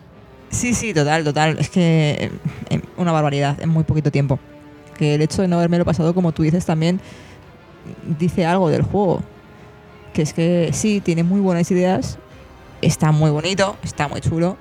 Sí, sí, total, total. Es que eh, eh, una barbaridad en muy poquito tiempo. Que el hecho de no haberme lo pasado, como tú dices, también dice algo del juego. Que es que sí, tiene muy buenas ideas, está muy bonito, está muy chulo,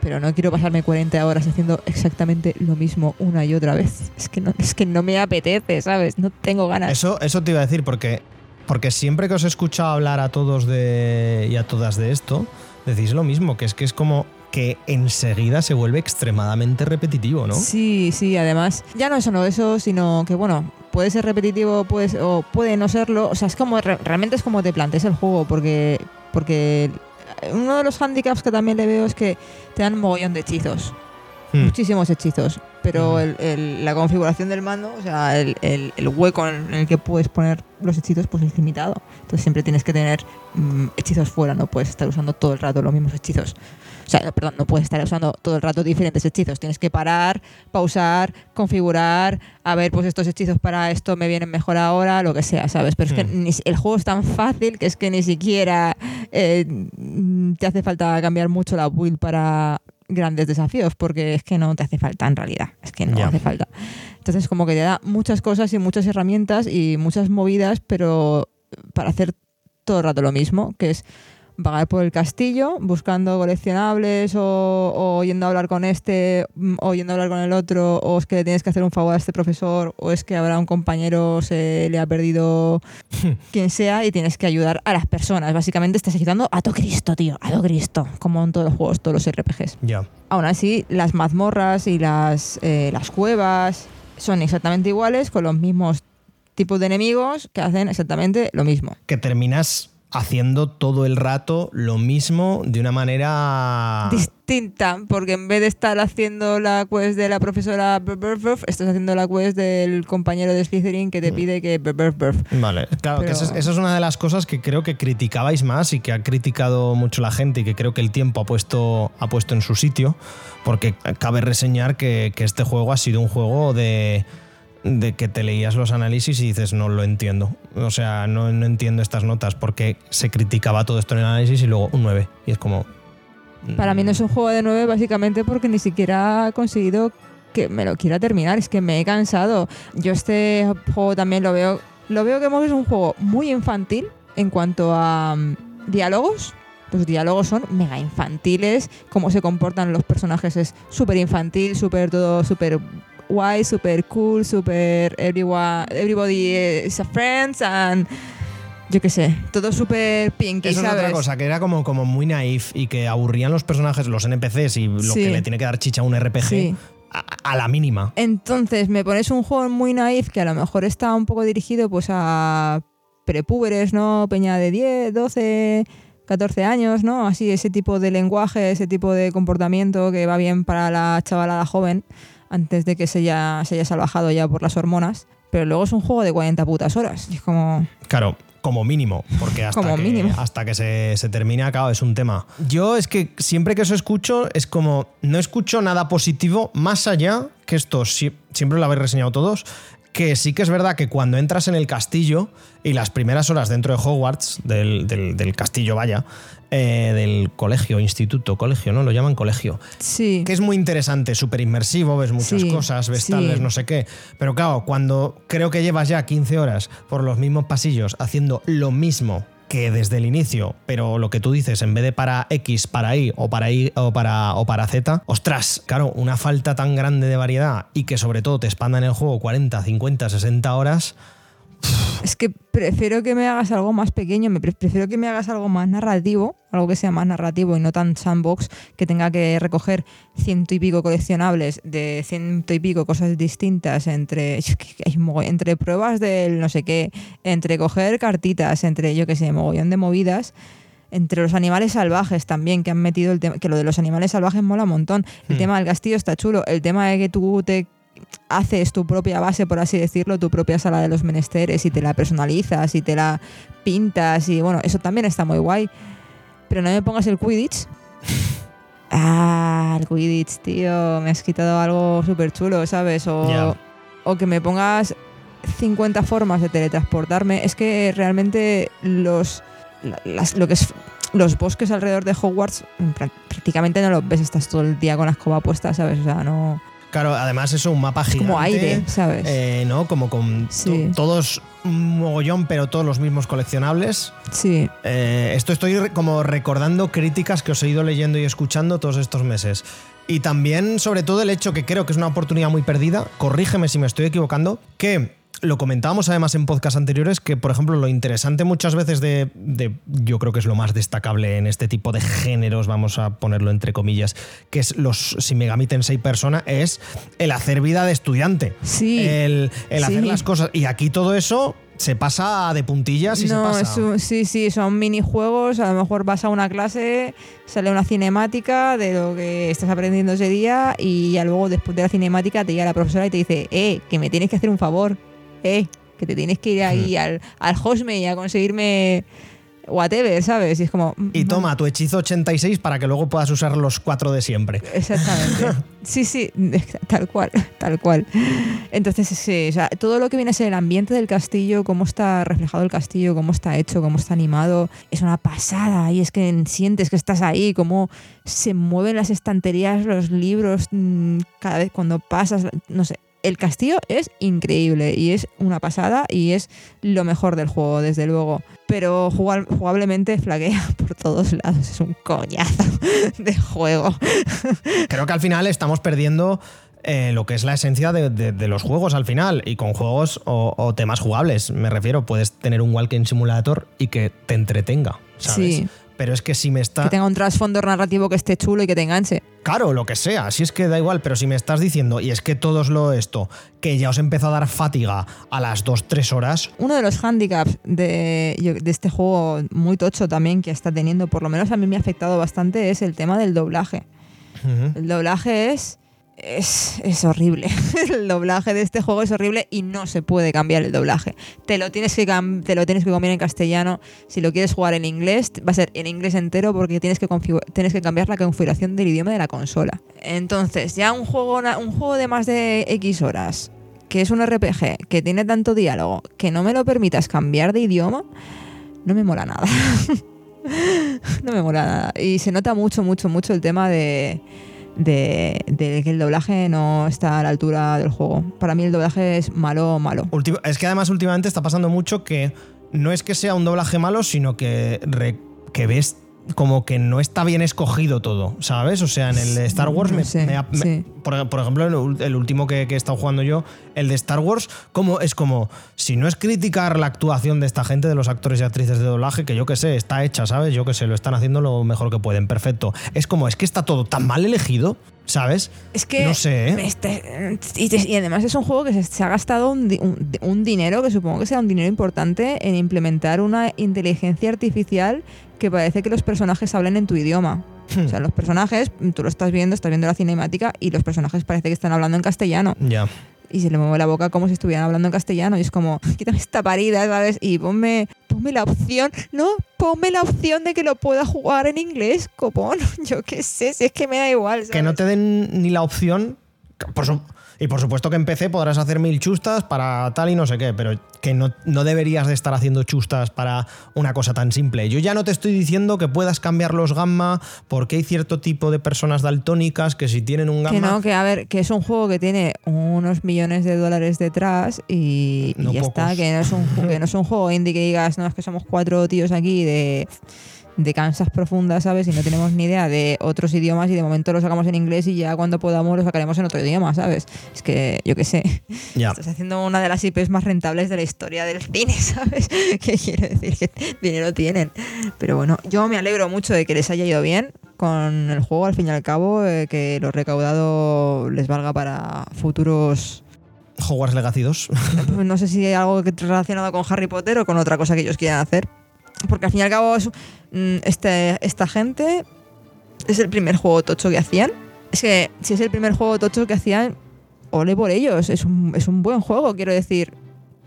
pero no quiero pasarme 40 horas haciendo exactamente lo mismo una y otra vez. Es que no, es que no me apetece, ¿sabes? No tengo ganas. Eso, eso te iba a decir, porque, porque siempre que os he escuchado hablar a todos de, y a todas de esto, decís lo mismo, que es que es como que enseguida se vuelve extremadamente repetitivo, ¿no? Sí, sí, además, ya no es solo eso, sino que, bueno, puede ser repetitivo puede, o puede no serlo. O sea, es como, re- realmente es como te plantees el juego, porque, porque uno de los handicaps que también le veo es que te dan un mogollón de hechizos, Hmm. muchísimos hechizos, pero Ujú. el- el- la configuración del mando, o sea, el hueco en el que puedes poner los hechizos, pues es limitado. Entonces siempre tienes que tener mm, hechizos fuera, no puedes estar usando todo el rato los mismos hechizos. O sea, no, perdón, no puedes estar usando todo el rato diferentes hechizos. Tienes que parar, pausar, configurar, a ver, pues estos hechizos para esto me vienen mejor ahora, lo que sea, ¿sabes? Pero es que Hmm. ni el juego es tan fácil que es que ni siquiera eh, te hace falta cambiar mucho la build para grandes desafíos, porque es que no te hace falta en realidad. Es que no hace falta. Entonces, como que te da muchas cosas y muchas herramientas y muchas movidas, pero para hacer todo el rato lo mismo, que es vagar por el castillo buscando coleccionables o, o yendo a hablar con este mm, o yendo a hablar con el otro o es que le tienes que hacer un favor a este profesor o es que habrá un compañero se le ha perdido (laughs) quien sea y tienes que ayudar a las personas básicamente estás ayudando a todo Cristo tío a todo Cristo como en todos los juegos todos los RPGs Ya. Aún así, las mazmorras y las, eh, las cuevas son exactamente iguales, con los mismos tipos de enemigos que hacen exactamente lo mismo. Que terminas haciendo todo el rato lo mismo de una manera... Distinta, porque en vez de estar haciendo la quest de la profesora brr, estás haciendo la quest del compañero de Slytherin que te pide que brr. Vale, claro, que Pero- esa es, esa es una de las cosas que creo que criticabais más y que ha criticado mucho la gente y que creo que el tiempo ha puesto, ha puesto en su sitio, porque cabe reseñar que, que este juego ha sido un juego de, de que te leías los análisis y dices, no lo entiendo. O sea, no, entiendo estas notas porque se criticaba todo esto en el análisis y luego un 9. Y es como... Para mí no es un juego de 9 básicamente porque ni siquiera ha conseguido que me lo quiera terminar, es que me he cansado. Yo este juego también lo veo, lo veo que es un juego muy infantil en cuanto a mm, diálogos. Los diálogos son mega infantiles, cómo se comportan los personajes es súper infantil, súper todo, súper guay, súper cool, súper everyone, everybody is a friend and yo qué sé, todo súper pinky, Eso es ¿sabes? otra cosa, que era como, como muy naif y que aburrían los personajes, los NPCs y lo Sí. que le tiene que dar chicha a un RPG Sí. a, a la mínima. Entonces me pones un juego muy naif que a lo mejor está un poco dirigido pues a prepúberes, ¿no? Peña de 10, 12, 14 años, ¿no? Así, ese tipo de lenguaje, ese tipo de comportamiento que va bien para la chavalada joven antes de que se haya, se haya salvajado ya por las hormonas. Pero luego es un juego de 40 putas horas. Y es como... Claro, como mínimo, porque hasta Como que, mínimo. Hasta que se, se termine, claro, es un tema. Yo es que siempre que eso escucho, es como, no escucho nada positivo más allá, que esto si- siempre lo habéis reseñado todos, que sí que es verdad que cuando entras en el castillo y las primeras horas dentro de Hogwarts, del, del- del castillo, vaya, eh, del colegio, instituto, colegio, ¿no? Lo llaman colegio Sí. que es muy interesante, súper inmersivo, ves muchas Sí, cosas, ves sí. tal, ves no sé qué. Pero claro, cuando creo que llevas ya 15 horas por los mismos pasillos haciendo lo mismo que desde el inicio, pero lo que tú dices, en vez de para X, para Y o para Y o para, o para Z, ostras, claro, una falta tan grande de variedad y que sobre todo te expandan el juego 40, 50, 60 horas, Es que prefiero que me hagas algo más pequeño, me prefiero que me hagas algo más narrativo, algo que sea más narrativo y no tan sandbox, que tenga que recoger ciento y pico coleccionables de ciento y pico cosas distintas entre, entre pruebas del no sé qué, entre coger cartitas, entre yo qué sé, mogollón de movidas. Entre los animales salvajes también, que han metido el tema, que lo de los animales salvajes mola un montón. El Hmm. tema del castillo está chulo. El tema de que tú te haces tu propia base, por así decirlo, tu propia sala de los menesteres y te la personalizas y te la pintas y bueno, eso también está muy guay. Pero no me pongas el Quidditch. (laughs) Ah, el Quidditch, tío, me has quitado algo súper chulo, ¿sabes? O, o que me pongas 50 formas de teletransportarme. Es que realmente los, las- lo que es los bosques alrededor de Hogwarts prá- prácticamente no los ves, estás todo el día con la escoba puesta, ¿sabes? O sea, no... claro, además eso, un mapa Es gigante. como aire, ¿sabes? eh, ¿no? Como con Sí. todos un mogollón, pero todos los mismos coleccionables. sí. Eh, esto estoy como recordando críticas que os he ido leyendo y escuchando todos estos meses. Y también, sobre todo, el hecho que creo que es una oportunidad muy perdida, corrígeme si me estoy equivocando, que lo comentábamos además en podcast anteriores, que por ejemplo lo interesante muchas veces de, de- yo creo que es lo más destacable en este tipo de géneros, vamos a ponerlo entre comillas, que es los Shin Megami Tensei Persona, es el hacer vida de estudiante. Sí. El, el hacer Sí. las cosas. Y aquí todo eso se pasa de puntillas y no, se pasa. es un- sí, sí, son minijuegos. A lo mejor vas a una clase, sale una cinemática de lo que estás aprendiendo ese día y ya luego después de la cinemática te llega la profesora y te dice, eh, que me tienes que hacer un favor, eh, que te tienes que ir ahí al, al Hosme y a conseguirme whatever, ¿sabes? Y es como... Y mm, toma tu hechizo 86 para que luego puedas usar los cuatro de siempre. Exactamente. (laughs) Sí, sí, (laughs) tal cual, tal cual. Entonces, sí, o sea, todo lo que viene a ser el ambiente del castillo, cómo está reflejado el castillo, cómo está hecho, cómo está animado, es una pasada. Y es que sientes que estás ahí, cómo se mueven las estanterías, los libros, mm, cada vez cuando pasas, no sé. El castillo es increíble y es una pasada y es lo mejor del juego, desde luego. Pero jugablemente flaquea (laughs) por todos lados. Es un coñazo (laughs) de juego. Creo que al final estamos perdiendo eh, lo que es la esencia de, de- de los juegos al final. Y con juegos o, o temas jugables, me refiero. Puedes tener un Walking Simulator y que te entretenga, ¿sabes? Sí. Pero es que si me está... Que tenga un trasfondo narrativo que esté chulo y que te enganche. Claro, lo que sea, si es que da igual, pero si me estás diciendo, y es que todos lo esto, que ya os empezó a dar fatiga a las 2-3 horas, Uno de los handicaps de, de este juego muy tocho también que está teniendo, por lo menos a mí me ha afectado bastante, es el tema del doblaje. El doblaje es, es, es horrible. (laughs) el doblaje de este juego es horrible y no se puede cambiar el doblaje. Te lo, tienes que te lo tienes que cambiar en castellano. Si lo quieres jugar en inglés, va a ser en inglés entero porque tienes que, tienes que cambiar la configuración del idioma de la consola. Entonces, ya un juego, un juego de más de X horas, que es un RPG, que tiene tanto diálogo, que no me lo permitas cambiar de idioma, no me mola nada. (laughs) no me mola nada. Y se nota mucho, mucho, mucho el tema de de, que el doblaje no está a la altura del juego. Para mí el doblaje es malo, malo. Ultima- es que además últimamente está pasando mucho que no es que sea un doblaje malo, sino que, re- que ves como que no está bien escogido todo, ¿sabes? O sea, en el de Star Wars me, sí. por, por ejemplo, el, el último que, que he estado jugando yo, el de Star Wars, como es como, si no es criticar la actuación de esta gente, de los actores y actrices de doblaje, que yo que sé, está hecha, ¿sabes? Yo que sé, lo están haciendo lo mejor que pueden, perfecto. Es como, es que está todo tan mal elegido, ¿sabes? Es que. No sé, ¿eh? este- y, además es un juego que se, se ha gastado un, di- un- un dinero, que supongo que será un dinero importante, en implementar una inteligencia artificial que parece que los personajes hablen en tu idioma. Hmm. O sea, los personajes, tú lo estás viendo, estás viendo la cinemática y los personajes parece que están hablando en castellano. Ya. Y se le mueve la boca como si estuvieran hablando en castellano. Y es como, quítame esta parida, ¿sabes? Y ponme, ponme la opción, ¿no? Ponme la opción de que lo pueda jugar en inglés, copón. (laughs) Yo qué sé, si es que me da igual. ¿sabes? que no te den ni la opción. por su- y por supuesto que en PC podrás hacer mil chustas para tal y no sé qué, pero que no, no deberías de estar haciendo chustas para una cosa tan simple. Yo ya no te estoy diciendo que puedas cambiar los gamma porque hay cierto tipo de personas daltónicas que si tienen un gamma... Que no, que a ver, que es un juego que tiene unos millones de dólares detrás y, y No ya está, que no, es un, que no es un juego indie que digas, no, es que somos cuatro tíos aquí de, de Kansas profundas, ¿sabes? Y no tenemos ni idea de otros idiomas y de momento lo sacamos en inglés y ya cuando podamos lo sacaremos en otro idioma, ¿sabes? Es que, yo qué sé, estás haciendo una de las IPs más rentables de la historia del cine, (laughs) ¿sabes? Que quiero decir que dinero tienen. Pero bueno, yo me alegro mucho de que les haya ido bien con el juego, al fin y al cabo, eh, que lo recaudado les valga para futuros. Hogwarts Legacy 2. (laughs) No sé si hay algo que- relacionado con Harry Potter o con otra cosa que ellos quieran hacer. Porque al fin y al cabo, es- mm, este, esta gente es el primer juego tocho que hacían. Es que si es el primer juego tocho que hacían, ole por ellos. Es un, es un buen juego, quiero decir.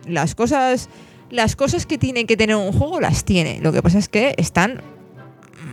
Las cosas, las cosas que tiene que tener un juego las tiene. Lo que pasa es que están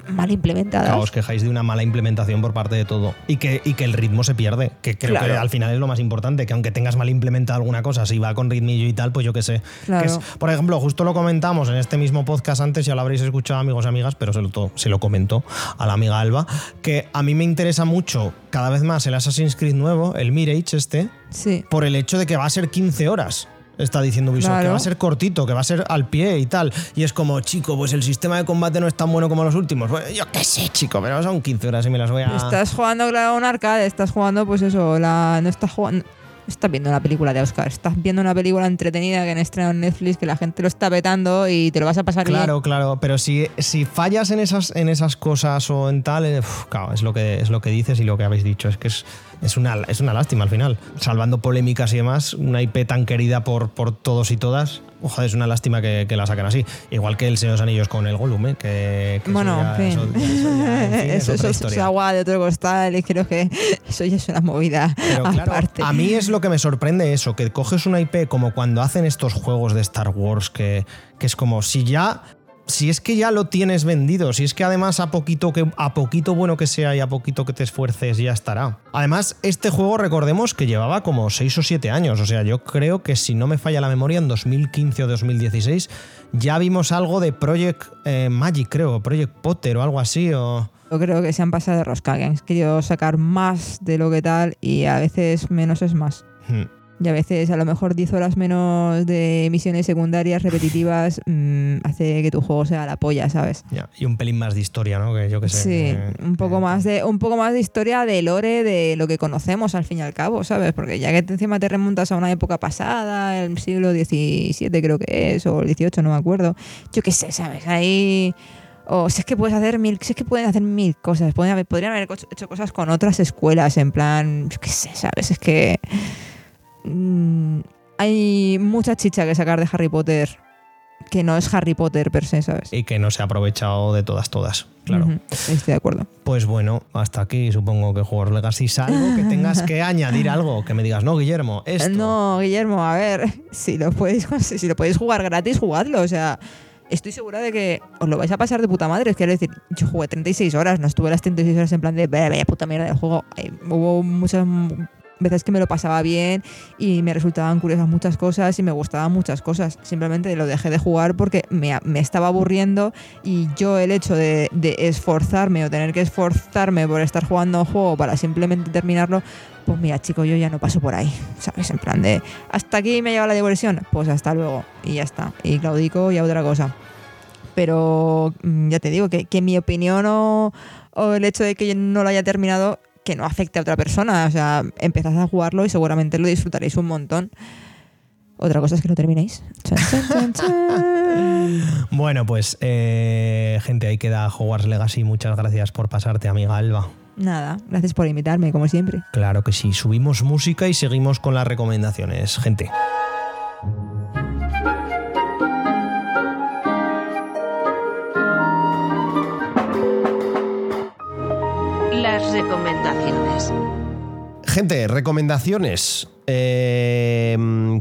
mal implementadas. Claro, os quejáis de una mala implementación por parte de todo y que, y que el ritmo se pierde, que creo que al final es lo más importante, que aunque tengas mal implementada alguna cosa, si va con ritmillo y tal, pues yo qué sé. Claro. Que es- por ejemplo, justo lo comentamos en este mismo podcast antes, ya lo habréis escuchado amigos y amigas, pero se lo, se lo comentó a la amiga Alba, que a mí me interesa mucho cada vez más el Assassin's Creed nuevo, el Mirage este, Sí. por el hecho de que va a ser 15 horas. Está diciendo Ubisoft, Claro. que va a ser cortito, que va a ser al pie y tal. Y es como, chico, pues el sistema de combate no es tan bueno como los últimos. Bueno, yo qué sé, chico, pero son 15 horas y me las voy a. Estás jugando claro, un arcade, estás jugando, pues eso, la, no estás jugando. no Estás viendo una película de Oscar, estás viendo una película entretenida que han estrenado en Netflix, que la gente lo está vetando y te lo vas a pasar Claro, bien. claro, pero si, si fallas en esas, en esas cosas o en tal, eh, uf, claro, es lo, que, es lo que dices y lo que habéis dicho. Es que es, es, una, es una lástima al final. Salvando polémicas y demás, una IP tan querida por, por todos y todas, ojalá es una lástima que, que la saquen así. Igual que el Señor de los Anillos con el Gollum, ¿eh? que, que eso Bueno, ya- en fin. eso- eso ya, en fin, (laughs) es eso, es agua de otro costal y creo que (laughs) eso ya es una movida Pero claro, aparte. a mí es lo que me sorprende eso, que coges una IP como cuando hacen estos juegos de Star Wars, que, que es como si ya. Si es que ya lo tienes vendido, si es que además a poquito, que, a poquito bueno que sea y a poquito que te esfuerces ya estará. Además, este juego recordemos que llevaba como 6 o 7 años, o sea, yo creo que si no me falla la memoria, en 2015 o 2016 ya vimos algo de Project eh, Magic, creo, Project Potter o algo así, o... Yo creo que se han pasado de rosca, que han querido sacar más de lo que tal y a veces menos es más. Hmm. Y a veces a lo mejor 10 horas menos de misiones secundarias repetitivas mm, hace que tu juego sea la polla, ¿sabes? Ya, Y un pelín más de historia, ¿no? Que yo que sé. Sí, un poco más de un poco más de historia de lore de lo que conocemos al fin y al cabo, ¿sabes? Porque ya que encima te remontas a una época pasada, el siglo XVII creo que es, o el XVIII, no me acuerdo. Yo qué sé, ¿sabes? Ahí o si es que puedes hacer mil, si es que pueden hacer mil cosas, podrían haber, podrían haber co- hecho cosas con otras escuelas, en plan, yo qué sé, ¿sabes? Es que mm, hay mucha chicha que sacar de Harry Potter que no es Harry Potter per se, ¿sabes? Y que no se ha aprovechado de todas, todas. Claro. Ujú, Estoy de acuerdo. Pues bueno, hasta aquí supongo que Juegos Legacy salvo que tengas que (laughs) añadir algo, que me digas, no, Guillermo, esto. No, Guillermo, a ver, si lo podéis (laughs) si lo podéis jugar gratis, jugadlo. O sea, estoy segura de que os lo vais a pasar de puta madre. Quiero decir, yo jugué 36 horas, no estuve las 36 horas en plan de vaya, vaya puta mierda del juego. Hay- hubo muchas veces que me lo pasaba bien y me resultaban curiosas muchas cosas y me gustaban muchas cosas. Simplemente lo dejé de jugar porque me, me estaba aburriendo y yo el hecho de, esforzarme o tener que esforzarme por estar jugando un juego para simplemente terminarlo, pues mira, chico, yo ya no paso por ahí, ¿sabes? En plan de, hasta aquí me ha llevado la diversión, pues hasta luego, y ya está. Y claudico y a otra cosa. Pero mm, ya te digo que, que mi opinión o, el hecho de que no lo haya terminado, que no afecte a otra persona. O sea, empezad a jugarlo y seguramente lo disfrutaréis un montón. Otra cosa es que lo terminéis. Chan, chan, chan, chan. (laughs) Bueno, pues eh, gente, ahí queda Hogwarts Legacy. Muchas gracias por pasarte, amiga Alba. Nada, gracias por invitarme, como siempre. Claro que sí, subimos música y seguimos con las recomendaciones, gente. Gente, recomendaciones. Eh,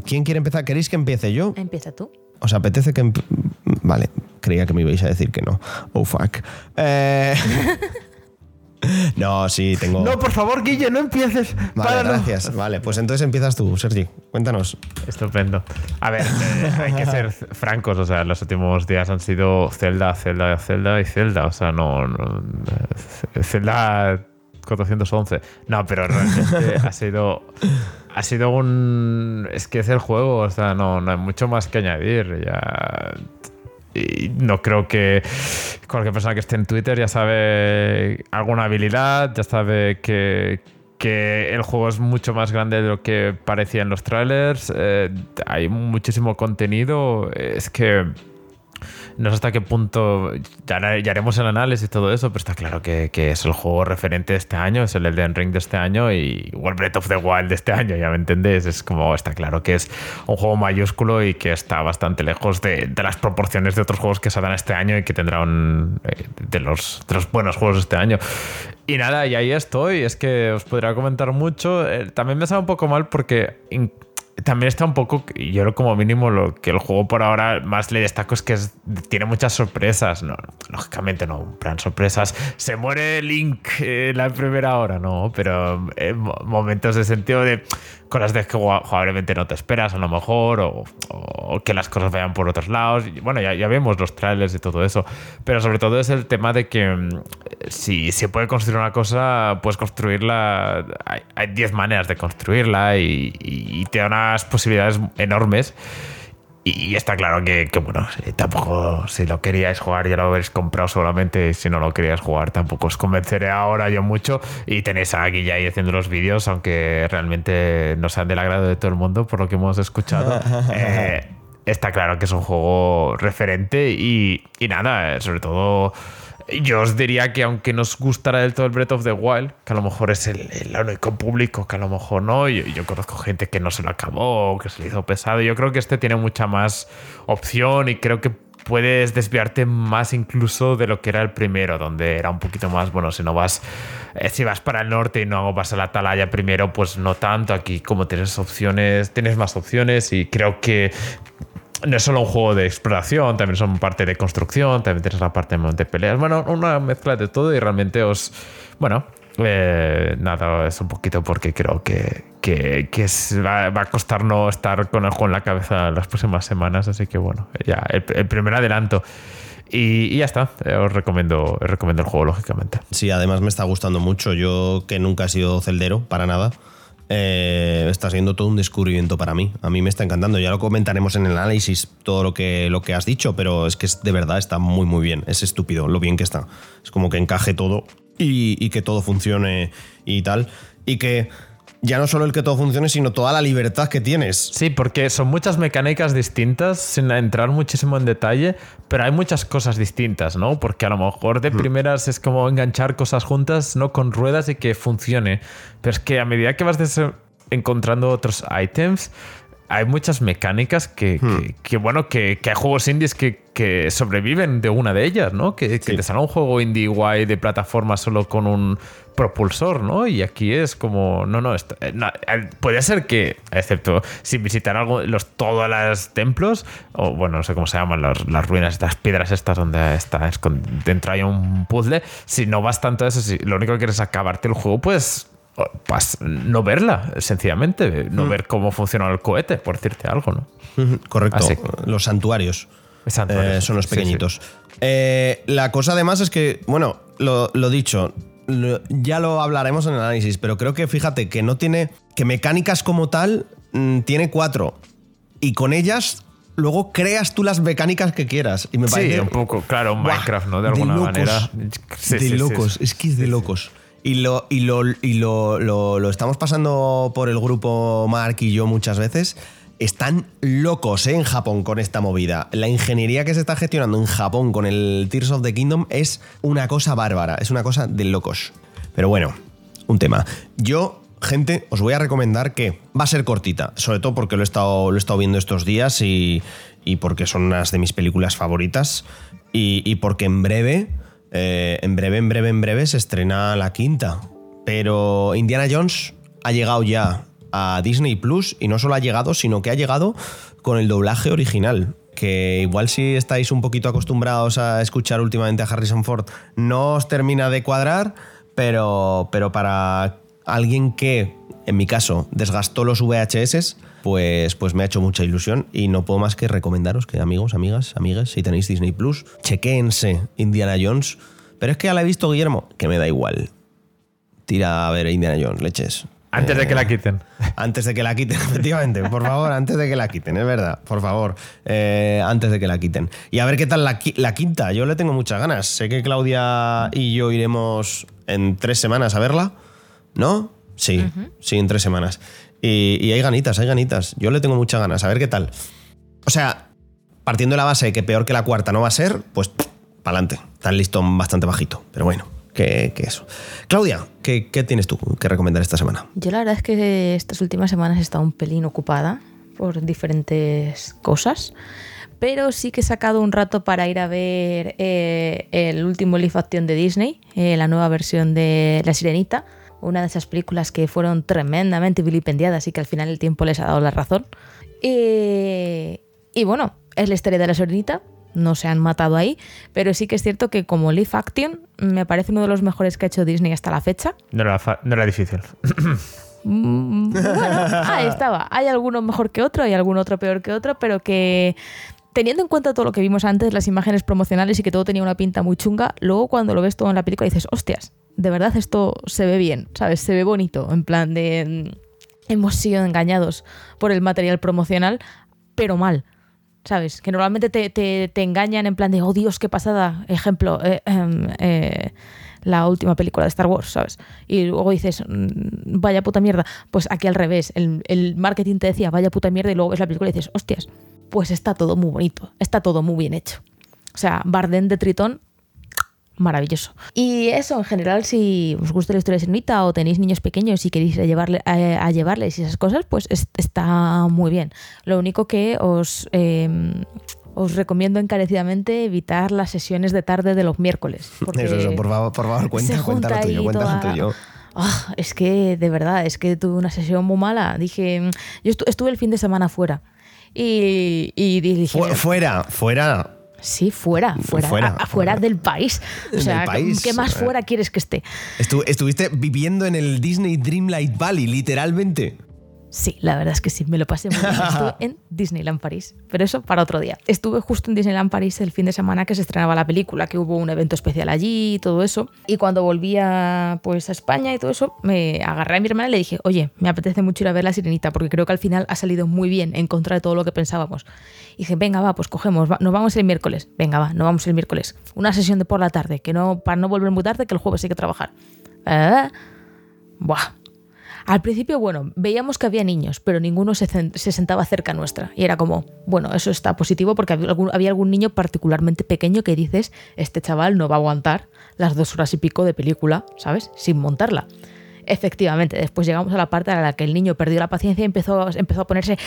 ¿Quién quiere empezar? ¿Queréis que empiece yo? Empieza tú. ¿Os apetece que... emp- Vale, creía que me ibais a decir que no. Oh, fuck. Eh, (laughs) no, sí, tengo... No, por favor, Guille, no empieces. Vale, Páralo. gracias. Vale, pues entonces empiezas tú, Sergi. Cuéntanos. Estupendo. A ver, eh, hay que ser francos, o sea, los últimos días han sido Zelda, Zelda, Zelda y Zelda, o sea, no, no Zelda 411. No, pero realmente ha sido ha sido un es que es el juego, o sea, no, no hay mucho más que añadir, ya y no creo que cualquier persona que esté en Twitter ya sabe alguna habilidad, ya sabe que, que el juego es mucho más grande de lo que parecía en los trailers. eh, hay muchísimo contenido. Es que no sé hasta qué punto ya, ya haremos el análisis y todo eso, pero está claro que, que es el juego referente de este año, es el Elden Ring de este año y igual Breath of the Wild de este año, ya me entendés. Es como está claro que es un juego mayúsculo y que está bastante lejos de, de las proporciones de otros juegos que saldrán este año y que tendrán eh, de, los, de los buenos juegos de este año. Y nada, y ahí estoy. Es que os podría comentar mucho. Eh, también me sabe un poco mal porque también está un poco, yo como mínimo lo que el juego por ahora más le destaco es que tiene muchas sorpresas. No, lógicamente no, plan sorpresas. Se muere Link en la primera hora, no, pero mo- momentos de sentido de cosas de que probablemente no te esperas a lo mejor, o, que las cosas vayan por otros lados. Bueno, ya, ya vemos los trailers y todo eso, pero sobre todo es el tema de que mm, si se puede construir una cosa, puedes construirla. Hay 10 maneras de construirla y, y- y te da unas posibilidades enormes. Y está claro que, que, bueno, tampoco si lo queríais jugar ya lo habréis comprado seguramente. y Si no lo queríais jugar tampoco os convenceré ahora yo mucho. Y tenéis a Guilla ahí haciendo los vídeos, aunque realmente no sean del agrado de todo el mundo por lo que hemos escuchado. (laughs) Eh, está claro que es un juego referente y, y nada, sobre todo yo os diría que aunque nos gustara del todo el Breath of the Wild, que a lo mejor es el, el único público que a lo mejor no, yo, yo conozco gente que no se lo acabó, que se le hizo pesado, yo creo que este tiene mucha más opción y creo que puedes desviarte más incluso de lo que era el primero, donde era un poquito más, bueno, si no vas, eh, si vas para el norte y no vas a la atalaya primero, pues no tanto, aquí como tienes opciones, tienes más opciones y creo que no es solo un juego de exploración, también son parte de construcción, también tienes la parte de peleas. Bueno, una mezcla de todo y realmente os. Bueno, eh, nada, es un poquito porque creo que, que, que es- va, va a costar no estar con el juego en la cabeza las próximas semanas. Así que bueno, ya, el, el primer adelanto. Y, y ya está, eh, os recomiendo, os recomiendo el juego, lógicamente. Sí, además me está gustando mucho. Yo, que nunca he sido celdero, para nada, eh, está siendo todo un descubrimiento para mí. A mí me está encantando. Ya lo comentaremos en el análisis, todo lo que, lo que has dicho, pero es que es- de verdad está muy, muy bien. Es estúpido lo bien que está. Es como que encaje todo y, y que todo funcione y tal. Y que ya no solo el que todo funcione, sino toda la libertad que tienes. Sí, porque son muchas mecánicas distintas, sin entrar muchísimo en detalle, pero hay muchas cosas distintas, ¿no? Porque a lo mejor de primeras es como enganchar cosas juntas, no con ruedas y que funcione. Pero es que a medida que vas encontrando otros ítems, hay muchas mecánicas que, que- que, bueno, que, que hay juegos indies que, sobreviven de una de ellas, ¿no? Que, Sí. te sale un juego indie guay de plataforma solo con un propulsor, ¿no? Y aquí es como, no, no, esto- eh, no, eh, puede ser que, excepto sin visitar algo, los, todos los templos, o bueno, no sé cómo se llaman, las, las ruinas, estas piedras estas donde está, escon- dentro hay un puzzle, si no vas tanto a eso, si lo único que quieres es acabarte el juego, pues no verla, sencillamente. No ver cómo funciona el cohete, por decirte algo, ¿no? Correcto. Los santuarios. Santuarios, Eh, son los sí, pequeñitos. Eh, la cosa además es que, bueno, lo, lo dicho, lo- ya lo hablaremos en el análisis, pero creo que fíjate que no tiene, que mecánicas como tal, mm, tiene cuatro. Y con ellas, luego creas tú las mecánicas que quieras. Y me Sí, parece un poco, claro, un Minecraft, ¿no? De alguna locos. manera. Sí, de sí, sí, locos, sí. es que es de locos. Y, lo, y, lo, y lo, lo- estamos pasando por el grupo Mark y yo muchas veces. Están locos ¿eh? en Japón con esta movida. La ingeniería que se está gestionando en Japón con el Tears of the Kingdom es una cosa bárbara, es una cosa de locos. Pero bueno, un tema. Yo, gente, os voy a recomendar que va a ser cortita, sobre todo porque lo he estado, lo he estado viendo estos días y, y porque son unas de mis películas favoritas y, y porque en breve, eh, en breve, en breve, en breve se estrena la quinta. Pero Indiana Jones ha llegado ya a Disney Plus y no solo ha llegado, sino que ha llegado con el doblaje original. Que igual si estáis un poquito acostumbrados a escuchar últimamente a Harrison Ford, no os termina de cuadrar, pero, pero para alguien que, en mi caso, desgastó los VHS, pues, pues me ha hecho mucha ilusión y no puedo más que recomendaros que amigos, amigas, amigas, si tenéis Disney Plus, chequéense Indiana Jones. Pero es que ya la he visto Guillermo, que me da igual. Tira a ver Indiana Jones, leches. Antes de que Eh, la quiten. (laughs) antes de que la quiten, (laughs) efectivamente. Por favor, antes de que la quiten, es verdad. Por favor, eh, antes de que la quiten. Y a ver qué tal la quinta. Yo le tengo muchas ganas. Sé que Claudia y yo iremos en tres semanas a verla. ¿No? Sí, sí, en tres semanas. Y, hay ganitas, hay ganitas. Yo le tengo muchas ganas. A ver qué tal. O sea, partiendo de la base de que peor que la cuarta no va a ser, pues para adelante. El listón bastante bajito. Pero bueno, que, que eso. Claudia, ¿qué, qué tienes tú que recomendar esta semana? Yo la verdad es que estas últimas semanas he estado un pelín ocupada por diferentes cosas, pero sí que he sacado un rato para ir a ver eh, el último live action de Disney, eh, la nueva versión de La Sirenita, una de esas películas que fueron tremendamente vilipendiadas y que al final el tiempo les ha dado la razón. Y, y bueno, es la historia de La Sirenita, no se han matado ahí, pero sí que es cierto que como live action me parece uno de los mejores que ha hecho Disney hasta la fecha. No era, fa- no era difícil. (laughs) Bueno, ahí estaba. Hay alguno mejor que otro, hay algún otro peor que otro, pero que teniendo en cuenta todo lo que vimos antes, las imágenes promocionales y que todo tenía una pinta muy chunga, luego cuando lo ves todo en la película dices, hostias, de verdad esto se ve bien, ¿sabes? Se ve bonito, en plan de... mm, Hemos sido engañados por el material promocional, pero mal. ¿Sabes? Que normalmente te, te- te engañan en plan de, oh Dios, qué pasada. Ejemplo, eh, em, eh, la última película de Star Wars, ¿sabes? Y luego dices, mm, vaya puta mierda. Pues aquí al revés, el, el marketing te decía, vaya puta mierda, y luego ves la película y dices, hostias, pues está todo muy bonito, está todo muy bien hecho. O sea, Bardem de Tritón, maravilloso. Y eso, en general, si os gusta la historia de Sirenita o tenéis niños pequeños y queréis a, llevarle, a, a llevarles y esas cosas, pues es- está muy bien. Lo único que os, eh, os recomiendo encarecidamente evitar las sesiones de tarde de los miércoles. (laughs) porque Eso, eso, por favor, por favor, cuenta, cuéntalo tuyo, cuéntalo toda- tuyo. Ah, es que, de verdad, es que tuve una sesión muy mala. Dije, mm, yo estu- estuve el fin de semana fuera. Y, y dije, Fu- fuera, fuera. Sí, fuera, fuera, Fuera, a- fuera. del país. O sea, país, ¿qué más eh. fuera quieres que esté? Estu- estuviste viviendo en el Disney Dreamlight Valley, literalmente. Sí, la verdad es que sí, me lo pasé muy bien. (laughs) Estuve en Disneyland París, pero eso para otro día. Estuve justo en Disneyland París el fin de semana que se estrenaba la película, que hubo un evento especial allí y todo eso. Y cuando volvía pues a España y todo eso, me agarré a mi hermana y le dije, oye, me apetece mucho ir a ver La Sirenita, porque creo que al final ha salido muy bien en contra de todo lo que pensábamos. Y dije, venga, va, pues cogemos, va- nos vamos el miércoles. Venga, va, nos vamos el miércoles. Una sesión de por la tarde, que no, para no volver muy tarde, que el jueves hay que trabajar. Ah, Buah, al principio, bueno, veíamos que había niños, pero ninguno se, sentaba cerca nuestra. Y era como, bueno, eso está positivo porque había algún, había algún niño particularmente pequeño que dices, este chaval no va a aguantar las dos horas y pico de película, ¿sabes? Sin montarla. Efectivamente, después llegamos a la parte en la que el niño perdió la paciencia y empezó, empezó a ponerse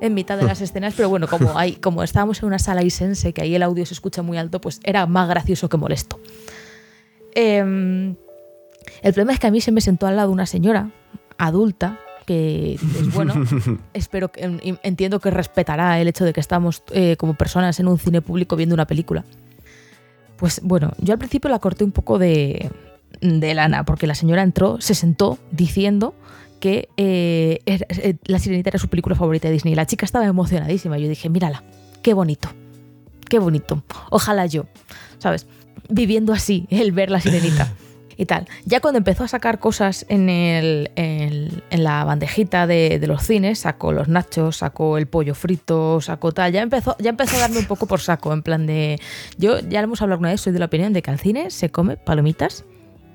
en mitad de las escenas, pero bueno, como, hay, como estábamos en una sala isense, que ahí el audio se escucha muy alto, pues era más gracioso que molesto. Em, el problema es que a mí se me sentó al lado una señora adulta que dices, bueno, (laughs) espero que en- entiendo que respetará el hecho de que estamos eh, como personas en un cine público viendo una película. Pues bueno, yo al principio la corté un poco de, de lana, porque la señora entró, se sentó diciendo que eh, era- eh, La Sirenita era su película favorita de Disney. La chica estaba emocionadísima. Yo dije, mírala, qué bonito, qué bonito. Ojalá yo, ¿sabes? Viviendo así, el ver La Sirenita. Y tal. Ya cuando empezó a sacar cosas en, el, en, en la bandejita de, de los cines, sacó los nachos, sacó el pollo frito, sacó tal. Ya empezó, ya empezó a darme un poco por saco, en plan de. Yo ya lo hemos hablado alguna vez, soy de la opinión de que al cine se come palomitas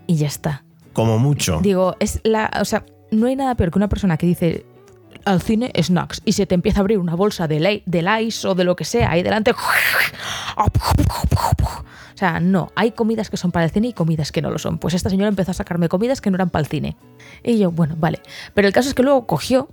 y ya está. Como mucho. Digo, es la. O sea, no hay nada peor que una persona que dice al cine snacks y se te empieza a abrir una bolsa de, lei- de ice o de lo que sea ahí delante. O sea, no, hay comidas que son para el cine y comidas que no lo son. Pues esta señora empezó a sacarme comidas que no eran para el cine. Y yo, bueno, vale. Pero el caso es que luego cogió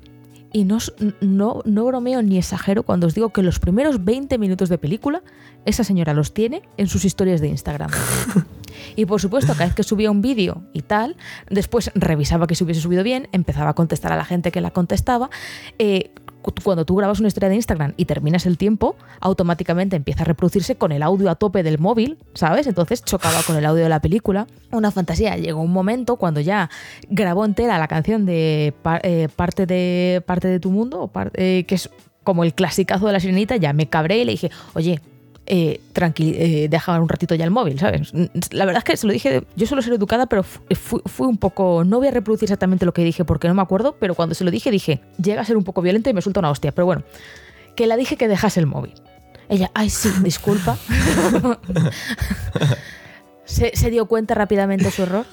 y no, no, no bromeo ni exagero cuando os digo que los primeros 20 minutos de película, esa señora los tiene en sus historias de Instagram. (laughs) Y por supuesto, cada vez que subía un vídeo y tal, después revisaba que se hubiese subido bien, empezaba a contestar a la gente que la contestaba. Eh, cu- cuando tú grabas una historia de Instagram y terminas el tiempo, automáticamente empieza a reproducirse con el audio a tope del móvil, ¿sabes? Entonces chocaba con el audio de la película. Una fantasía. Llegó un momento cuando ya grabó entera la canción de eh, parte, de parte de tu mundo, eh, que es como el clasicazo de la sirenita, ya me cabré y le dije, oye, eh, tranqui- eh, deja un ratito ya el móvil, ¿sabes? La verdad es que se lo dije, yo suelo ser educada, pero fu- fui, fui un poco, no voy a reproducir exactamente lo que dije porque no me acuerdo, pero cuando se lo dije dije, llega a ser un poco violento y me suelta una hostia, pero bueno, que la dije que dejase el móvil. Ella, ay, sí, (laughs) disculpa. se, se dio cuenta rápidamente de su error.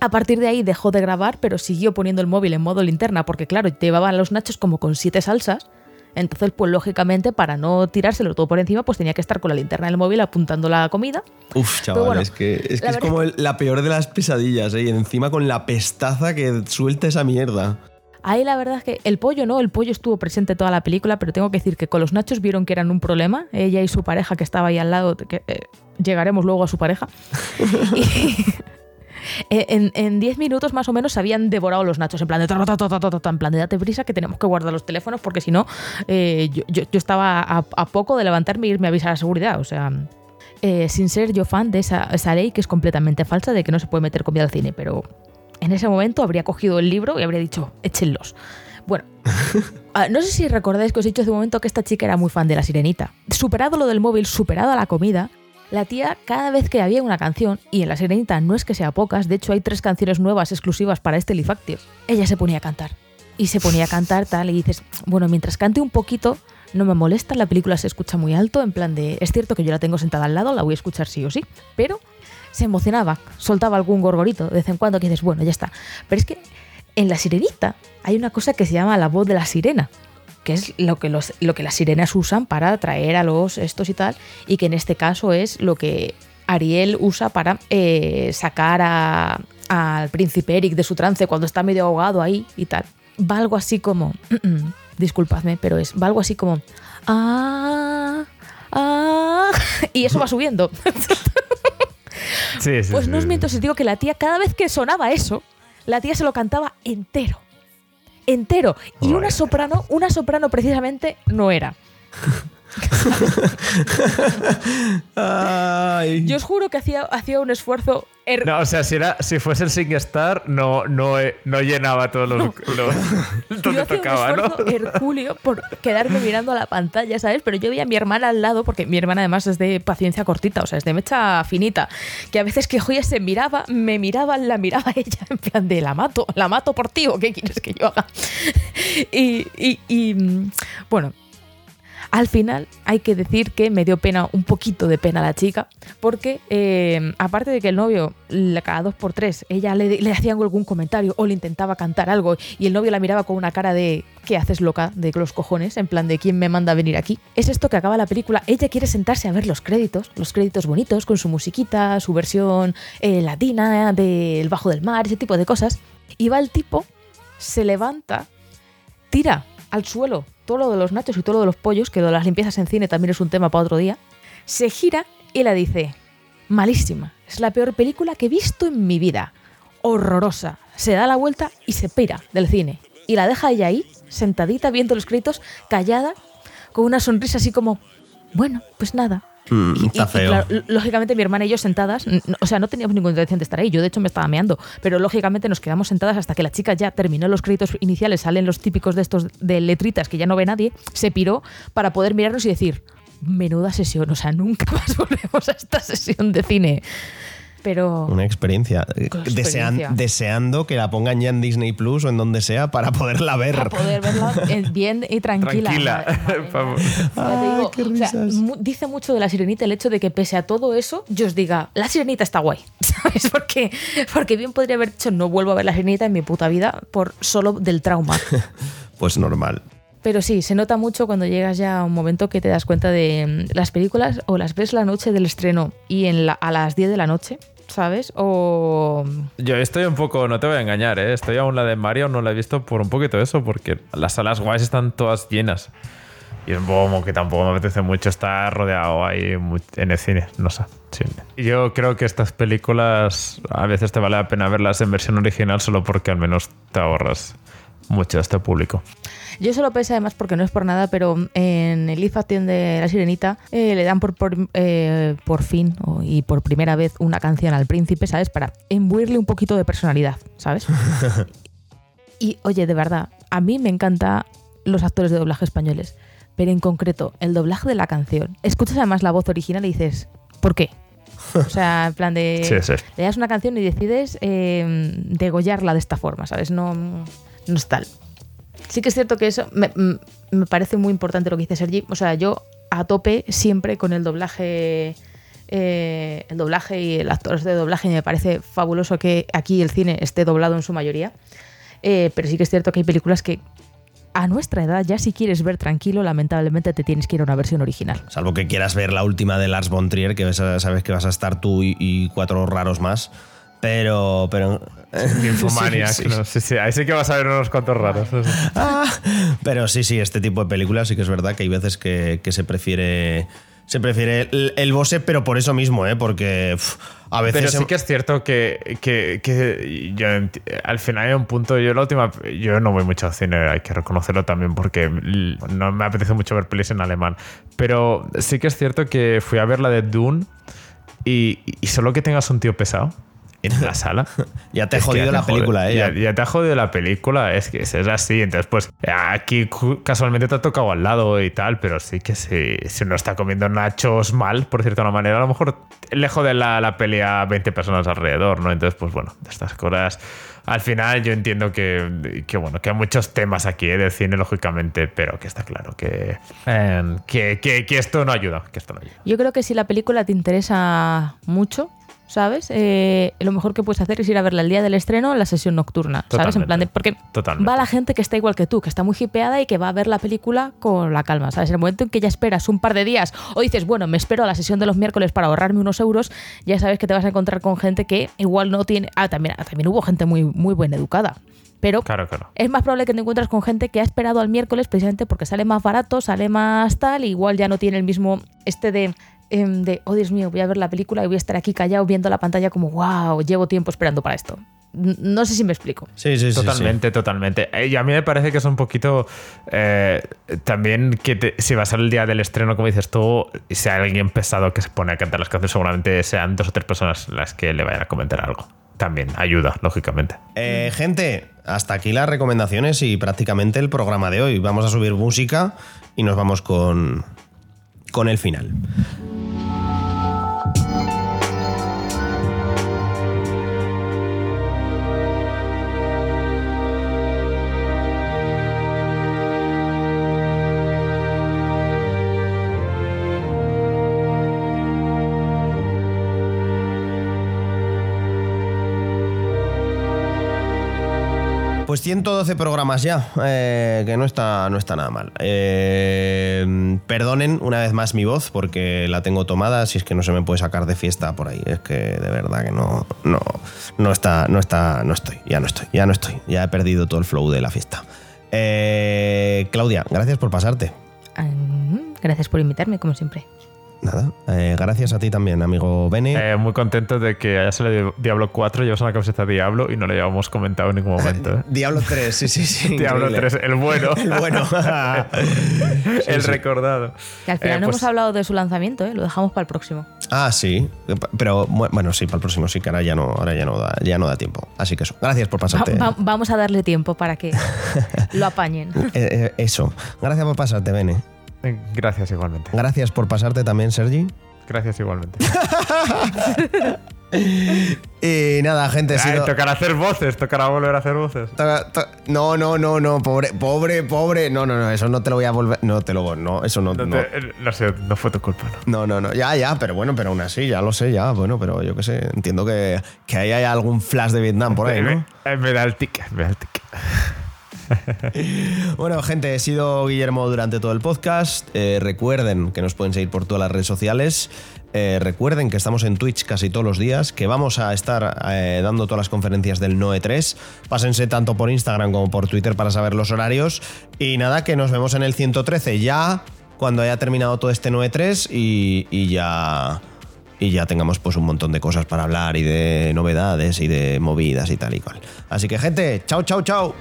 A partir de ahí dejó de grabar, pero siguió poniendo el móvil en modo linterna, porque claro, llevaban los nachos como con siete salsas. Entonces, pues lógicamente, para no tirárselo todo por encima, pues tenía que estar con la linterna del móvil apuntando la comida. Uf, chaval, bueno, es que, es, que es como el- la peor de las pesadillas, ¿eh? Y encima con la pestaza que suelta esa mierda. Ahí la verdad es que el pollo no, el pollo estuvo presente toda la película, pero tengo que decir que con los nachos vieron que eran un problema, ella y su pareja que estaba ahí al lado, que eh, llegaremos luego a su pareja. (laughs) Y en en 10 minutos más o menos se habían devorado los nachos, en plan de en plan de date prisa que tenemos que guardar los teléfonos porque si no, eh, yo, yo- yo estaba a, a poco de levantarme e irme a avisar a la seguridad, o sea... eh, sin ser yo fan de esa, esa ley que es completamente falsa de que no se puede meter comida al cine, pero en ese momento habría cogido el libro y habría dicho, échenlos. Bueno, (laughs) ah, no sé si recordáis que os he dicho hace un momento que esta chica era muy fan de la sirenita. Superado lo del móvil, superado la comida, la tía cada vez que había una canción, y en la sirenita no es que sea pocas, de hecho hay tres canciones nuevas exclusivas para este Live Active, ella se ponía a cantar. Y se ponía a cantar tal, y dices, bueno, mientras cante un poquito, no me molesta, la película se escucha muy alto, en plan de, es cierto que yo la tengo sentada al lado, la voy a escuchar sí o sí, pero se emocionaba, soltaba algún gorgorito de vez en cuando que dices, bueno, ya está. Pero es que en la sirenita hay una cosa que se llama la voz de la sirena, que es lo que, los, lo que las sirenas usan para atraer a los estos y tal, y que en este caso es lo que Ariel usa para eh, sacar a- al príncipe Eric de su trance cuando está medio ahogado ahí y tal. Va algo así como, (clears throat) disculpadme, pero es, va algo así como, ah, ah, (laughs) y eso va subiendo. (laughs) Sí, sí, Pues sí, no os miento si os digo que la tía, cada vez que sonaba eso, la tía se lo cantaba entero. Entero. Y una soprano, una soprano precisamente no era. (laughs) Yo os juro que hacía, hacía un esfuerzo. Her- No, o sea, si, era, si fuese el SingStar, no, no, eh, no llenaba todos los. los (laughs) yo donde hacía tocaba, un ¿no? esfuerzo hercúleo por quedarme mirando a la pantalla, ¿sabes? Pero yo veía a mi hermana al lado, porque mi hermana además es de paciencia cortita, o sea, es de mecha finita, que a veces que Joya se miraba, me miraba, la miraba (laughs) ella, en plan de la mato, la mato por ti, ¿o qué quieres que yo haga? (laughs) y, y- y, mm, bueno, al final hay que decir que me dio pena, un poquito de pena la chica, porque eh, aparte de que el novio, cada dos por tres, ella le, le hacía algún comentario o le intentaba cantar algo y el novio la miraba con una cara de ¿qué haces loca? de los cojones, en plan de ¿quién me manda a venir aquí? Es esto que acaba la película, ella quiere sentarse a ver los créditos, los créditos bonitos, con su musiquita, su versión eh, latina del Bajo del Mar, ese tipo de cosas, y va el tipo, se levanta, tira al suelo todo lo de los nachos y todo lo de los pollos, que lo de las limpiezas en cine también es un tema para otro día, se gira y la dice, malísima, es la peor película que he visto en mi vida, horrorosa, se da la vuelta y se pira del cine. Y la deja ella ahí, sentadita, viendo los créditos, callada, con una sonrisa así como, bueno, pues nada, Mm, Y- está y, feo. claro, l- lógicamente mi hermana y yo sentadas, o sea, no teníamos ninguna intención de estar ahí, yo de hecho me estaba meando, pero lógicamente nos quedamos sentadas hasta que la chica ya terminó los créditos iniciales, salen los típicos de estos de letritas que ya no ve nadie, se piró para poder mirarnos y decir, menuda sesión, o sea, nunca (laughs) más volvemos a esta sesión de cine. Pero... Una experiencia. Eh, Desean- experiencia. deseando que la pongan ya en Disney Plus o en donde sea para poderla ver. para poder verla (laughs) bien y tranquila. Tranquila. Ah, digo, o sea, dice mucho de la sirenita el hecho de que pese a todo eso, yo os diga, la sirenita está guay. (laughs) ¿Sabes? Porque, porque bien podría haber dicho, no vuelvo a ver la sirenita en mi puta vida por solo del trauma. (laughs) Pues normal. Pero sí, se nota mucho cuando llegas ya a un momento que te das cuenta de mm, las películas o las ves la noche del estreno y en a las 10 de la noche, ¿sabes? O Yo estoy un poco, no te voy a engañar, ¿eh? estoy aún la de Mario, no la he visto por un poquito eso, porque las salas guays están todas llenas. Y es como que tampoco me apetece mucho estar rodeado ahí en el cine, no sé. Yo creo que estas películas a veces te vale la pena verlas en versión original solo porque al menos te ahorras mucho de este público. Yo solo pensé además porque no es por nada, pero en el Action de La Sirenita eh, le dan por, por, eh, por fin y por primera vez una canción al príncipe, ¿sabes? Para imbuirle un poquito de personalidad, ¿sabes? (laughs) y oye, de verdad, a mí me encantan los actores de doblaje españoles, pero en concreto el doblaje de la canción. Escuchas además la voz original y dices, ¿por qué? O sea, en plan de... (laughs) Sí, sí. Le das una canción y decides eh, degollarla de esta forma, ¿sabes? No, no es tal. Sí que es cierto que eso me, parece muy importante lo que dice Sergi. O sea, yo a tope siempre con el doblaje. eh, el doblaje y el actor de doblaje y me parece fabuloso que aquí el cine esté doblado en su mayoría. Eh, pero sí que es cierto que hay películas que a nuestra edad, ya si quieres ver tranquilo, lamentablemente te tienes que ir a una versión original. Salvo que quieras ver la última de Lars von Trier, que sabes que vas a estar tú y cuatro raros más. Pero. pero (laughs) Infomaniac, Sí, sí, ¿no? Sí, sí, ahí sí que vas a ver unos cuantos raros. Ah, pero sí, sí, este tipo de películas sí que es verdad que hay veces que, que se prefiere. Se prefiere el, el Bose, pero por eso mismo, ¿eh? Porque a veces. Pero sí que es cierto que, que- que yo al final hay un punto. Yo la última. Yo no voy mucho al cine, hay que reconocerlo también, porque no me apetece mucho ver pelis en alemán. Pero sí que es cierto que fui a ver la de Dune y, y solo que tengas un tío pesado en la (laughs) sala. Ya te ha jodido la película, ¿eh? Ya, ya te ha jodido la película, es que es así. Entonces, pues aquí casualmente te ha tocado al lado y tal, pero sí que si, si uno está comiendo nachos mal, por cierta una manera, a lo mejor le jode la, la pelea a 20 personas alrededor, ¿no? Entonces, pues bueno, de estas cosas. Al final yo entiendo que, que, bueno, que hay muchos temas aquí ¿eh? del cine, lógicamente, pero que está claro que, eh, que, que- que esto no ayuda. Que esto no ayuda. Yo creo que si la película te interesa mucho, ¿sabes? Eh, lo mejor que puedes hacer es ir a verla el día del estreno en la sesión nocturna, ¿sabes? En plan de, porque Totalmente. va la gente que está igual que tú, que está muy hipeada y que va a ver la película con la calma, ¿sabes? En el momento en que ya esperas un par de días o dices, bueno, me espero a la sesión de los miércoles para ahorrarme unos euros, ya sabes que te vas a encontrar con gente que igual no tiene... Ah, también, ah, también hubo gente muy, muy buena educada. Pero Claro, claro. es más probable que te encuentres con gente que ha esperado al miércoles precisamente porque sale más barato, sale más tal, y igual ya no tiene el mismo este de, em, de oh Dios mío, voy a ver la película y voy a estar aquí callado viendo la pantalla como, wow, llevo tiempo esperando para esto. No sé si me explico. Sí, sí, sí, sí. Totalmente, totalmente. Eh, Y a mí me parece que es un poquito eh, también que te- si va a ser el día del estreno, como dices tú, y si hay alguien pesado que se pone a cantar las canciones, seguramente sean dos o tres personas las que le vayan a comentar algo. También ayuda, lógicamente. Eh, gente, hasta aquí las recomendaciones y prácticamente el programa de hoy. Vamos a subir música y nos vamos con, con el final. Pues 112 programas ya, eh, que no está, no está nada mal. Eh, perdonen una vez más mi voz porque la tengo tomada, si es que no se me puede sacar de fiesta por ahí. Es que de verdad que no, no, no está, no está, no estoy, ya no estoy, ya no estoy. Ya he perdido todo el flow de la fiesta. Eh, Claudia, gracias por pasarte. Ah, Gracias por invitarme, como siempre. Nada, eh, gracias a ti también, amigo Bene. Eh, muy contento de que haya salido Diablo 4, llevas una camiseta de Diablo y no lo habíamos comentado en ningún (laughs) momento. ¿eh? Diablo 3, sí, sí, sí. (laughs) Diablo increíble. 3, el bueno. (laughs) El bueno. el sí. recordado. Que al final Eh, no pues, hemos hablado de su lanzamiento, ¿eh? lo dejamos para el próximo. ah, sí. Pero bu- bueno, sí, para el próximo sí, que ahora ya no, ahora ya no da, ya no da tiempo. Así que eso. Gracias por Va- pasarte. va- vamos a darle tiempo para que lo apañen. Eh, eh, eso. Gracias por pasarte, Bene. Eh, Gracias igualmente. Gracias por pasarte también, Sergi. Gracias igualmente. (laughs) Y nada, gente, Ay, sido- tocará hacer voces, tocará volver a hacer voces. No, no, no, no, pobre, pobre, pobre. No, no, no, eso no te lo voy a volver. No te lo no, eso no. No, No, te- eh, no sé, no fue tu culpa, ¿no? no, no, no. Ya, ya, pero bueno, pero aún así, ya lo sé, ya. Bueno, pero yo qué sé, entiendo que, que ahí hay algún flash de Vietnam por ahí, (laughs) ¿no? Me, eh, me da el ticket, me da el ticket. (laughs) Bueno, gente, he sido Guillermo durante todo el podcast. Eh, recuerden que nos pueden seguir por todas las redes sociales. Eh, recuerden que estamos en Twitch casi todos los días, que vamos a estar eh, dando todas las conferencias del Noe 3. Pásense tanto por Instagram como por Twitter para saber los horarios. Y nada, que nos vemos en el 113 ya cuando haya terminado todo este Noe 3 y, y ya y ya tengamos pues un montón de cosas para hablar y de novedades y de movidas y tal y cual. Así que gente, chao, chao, chao.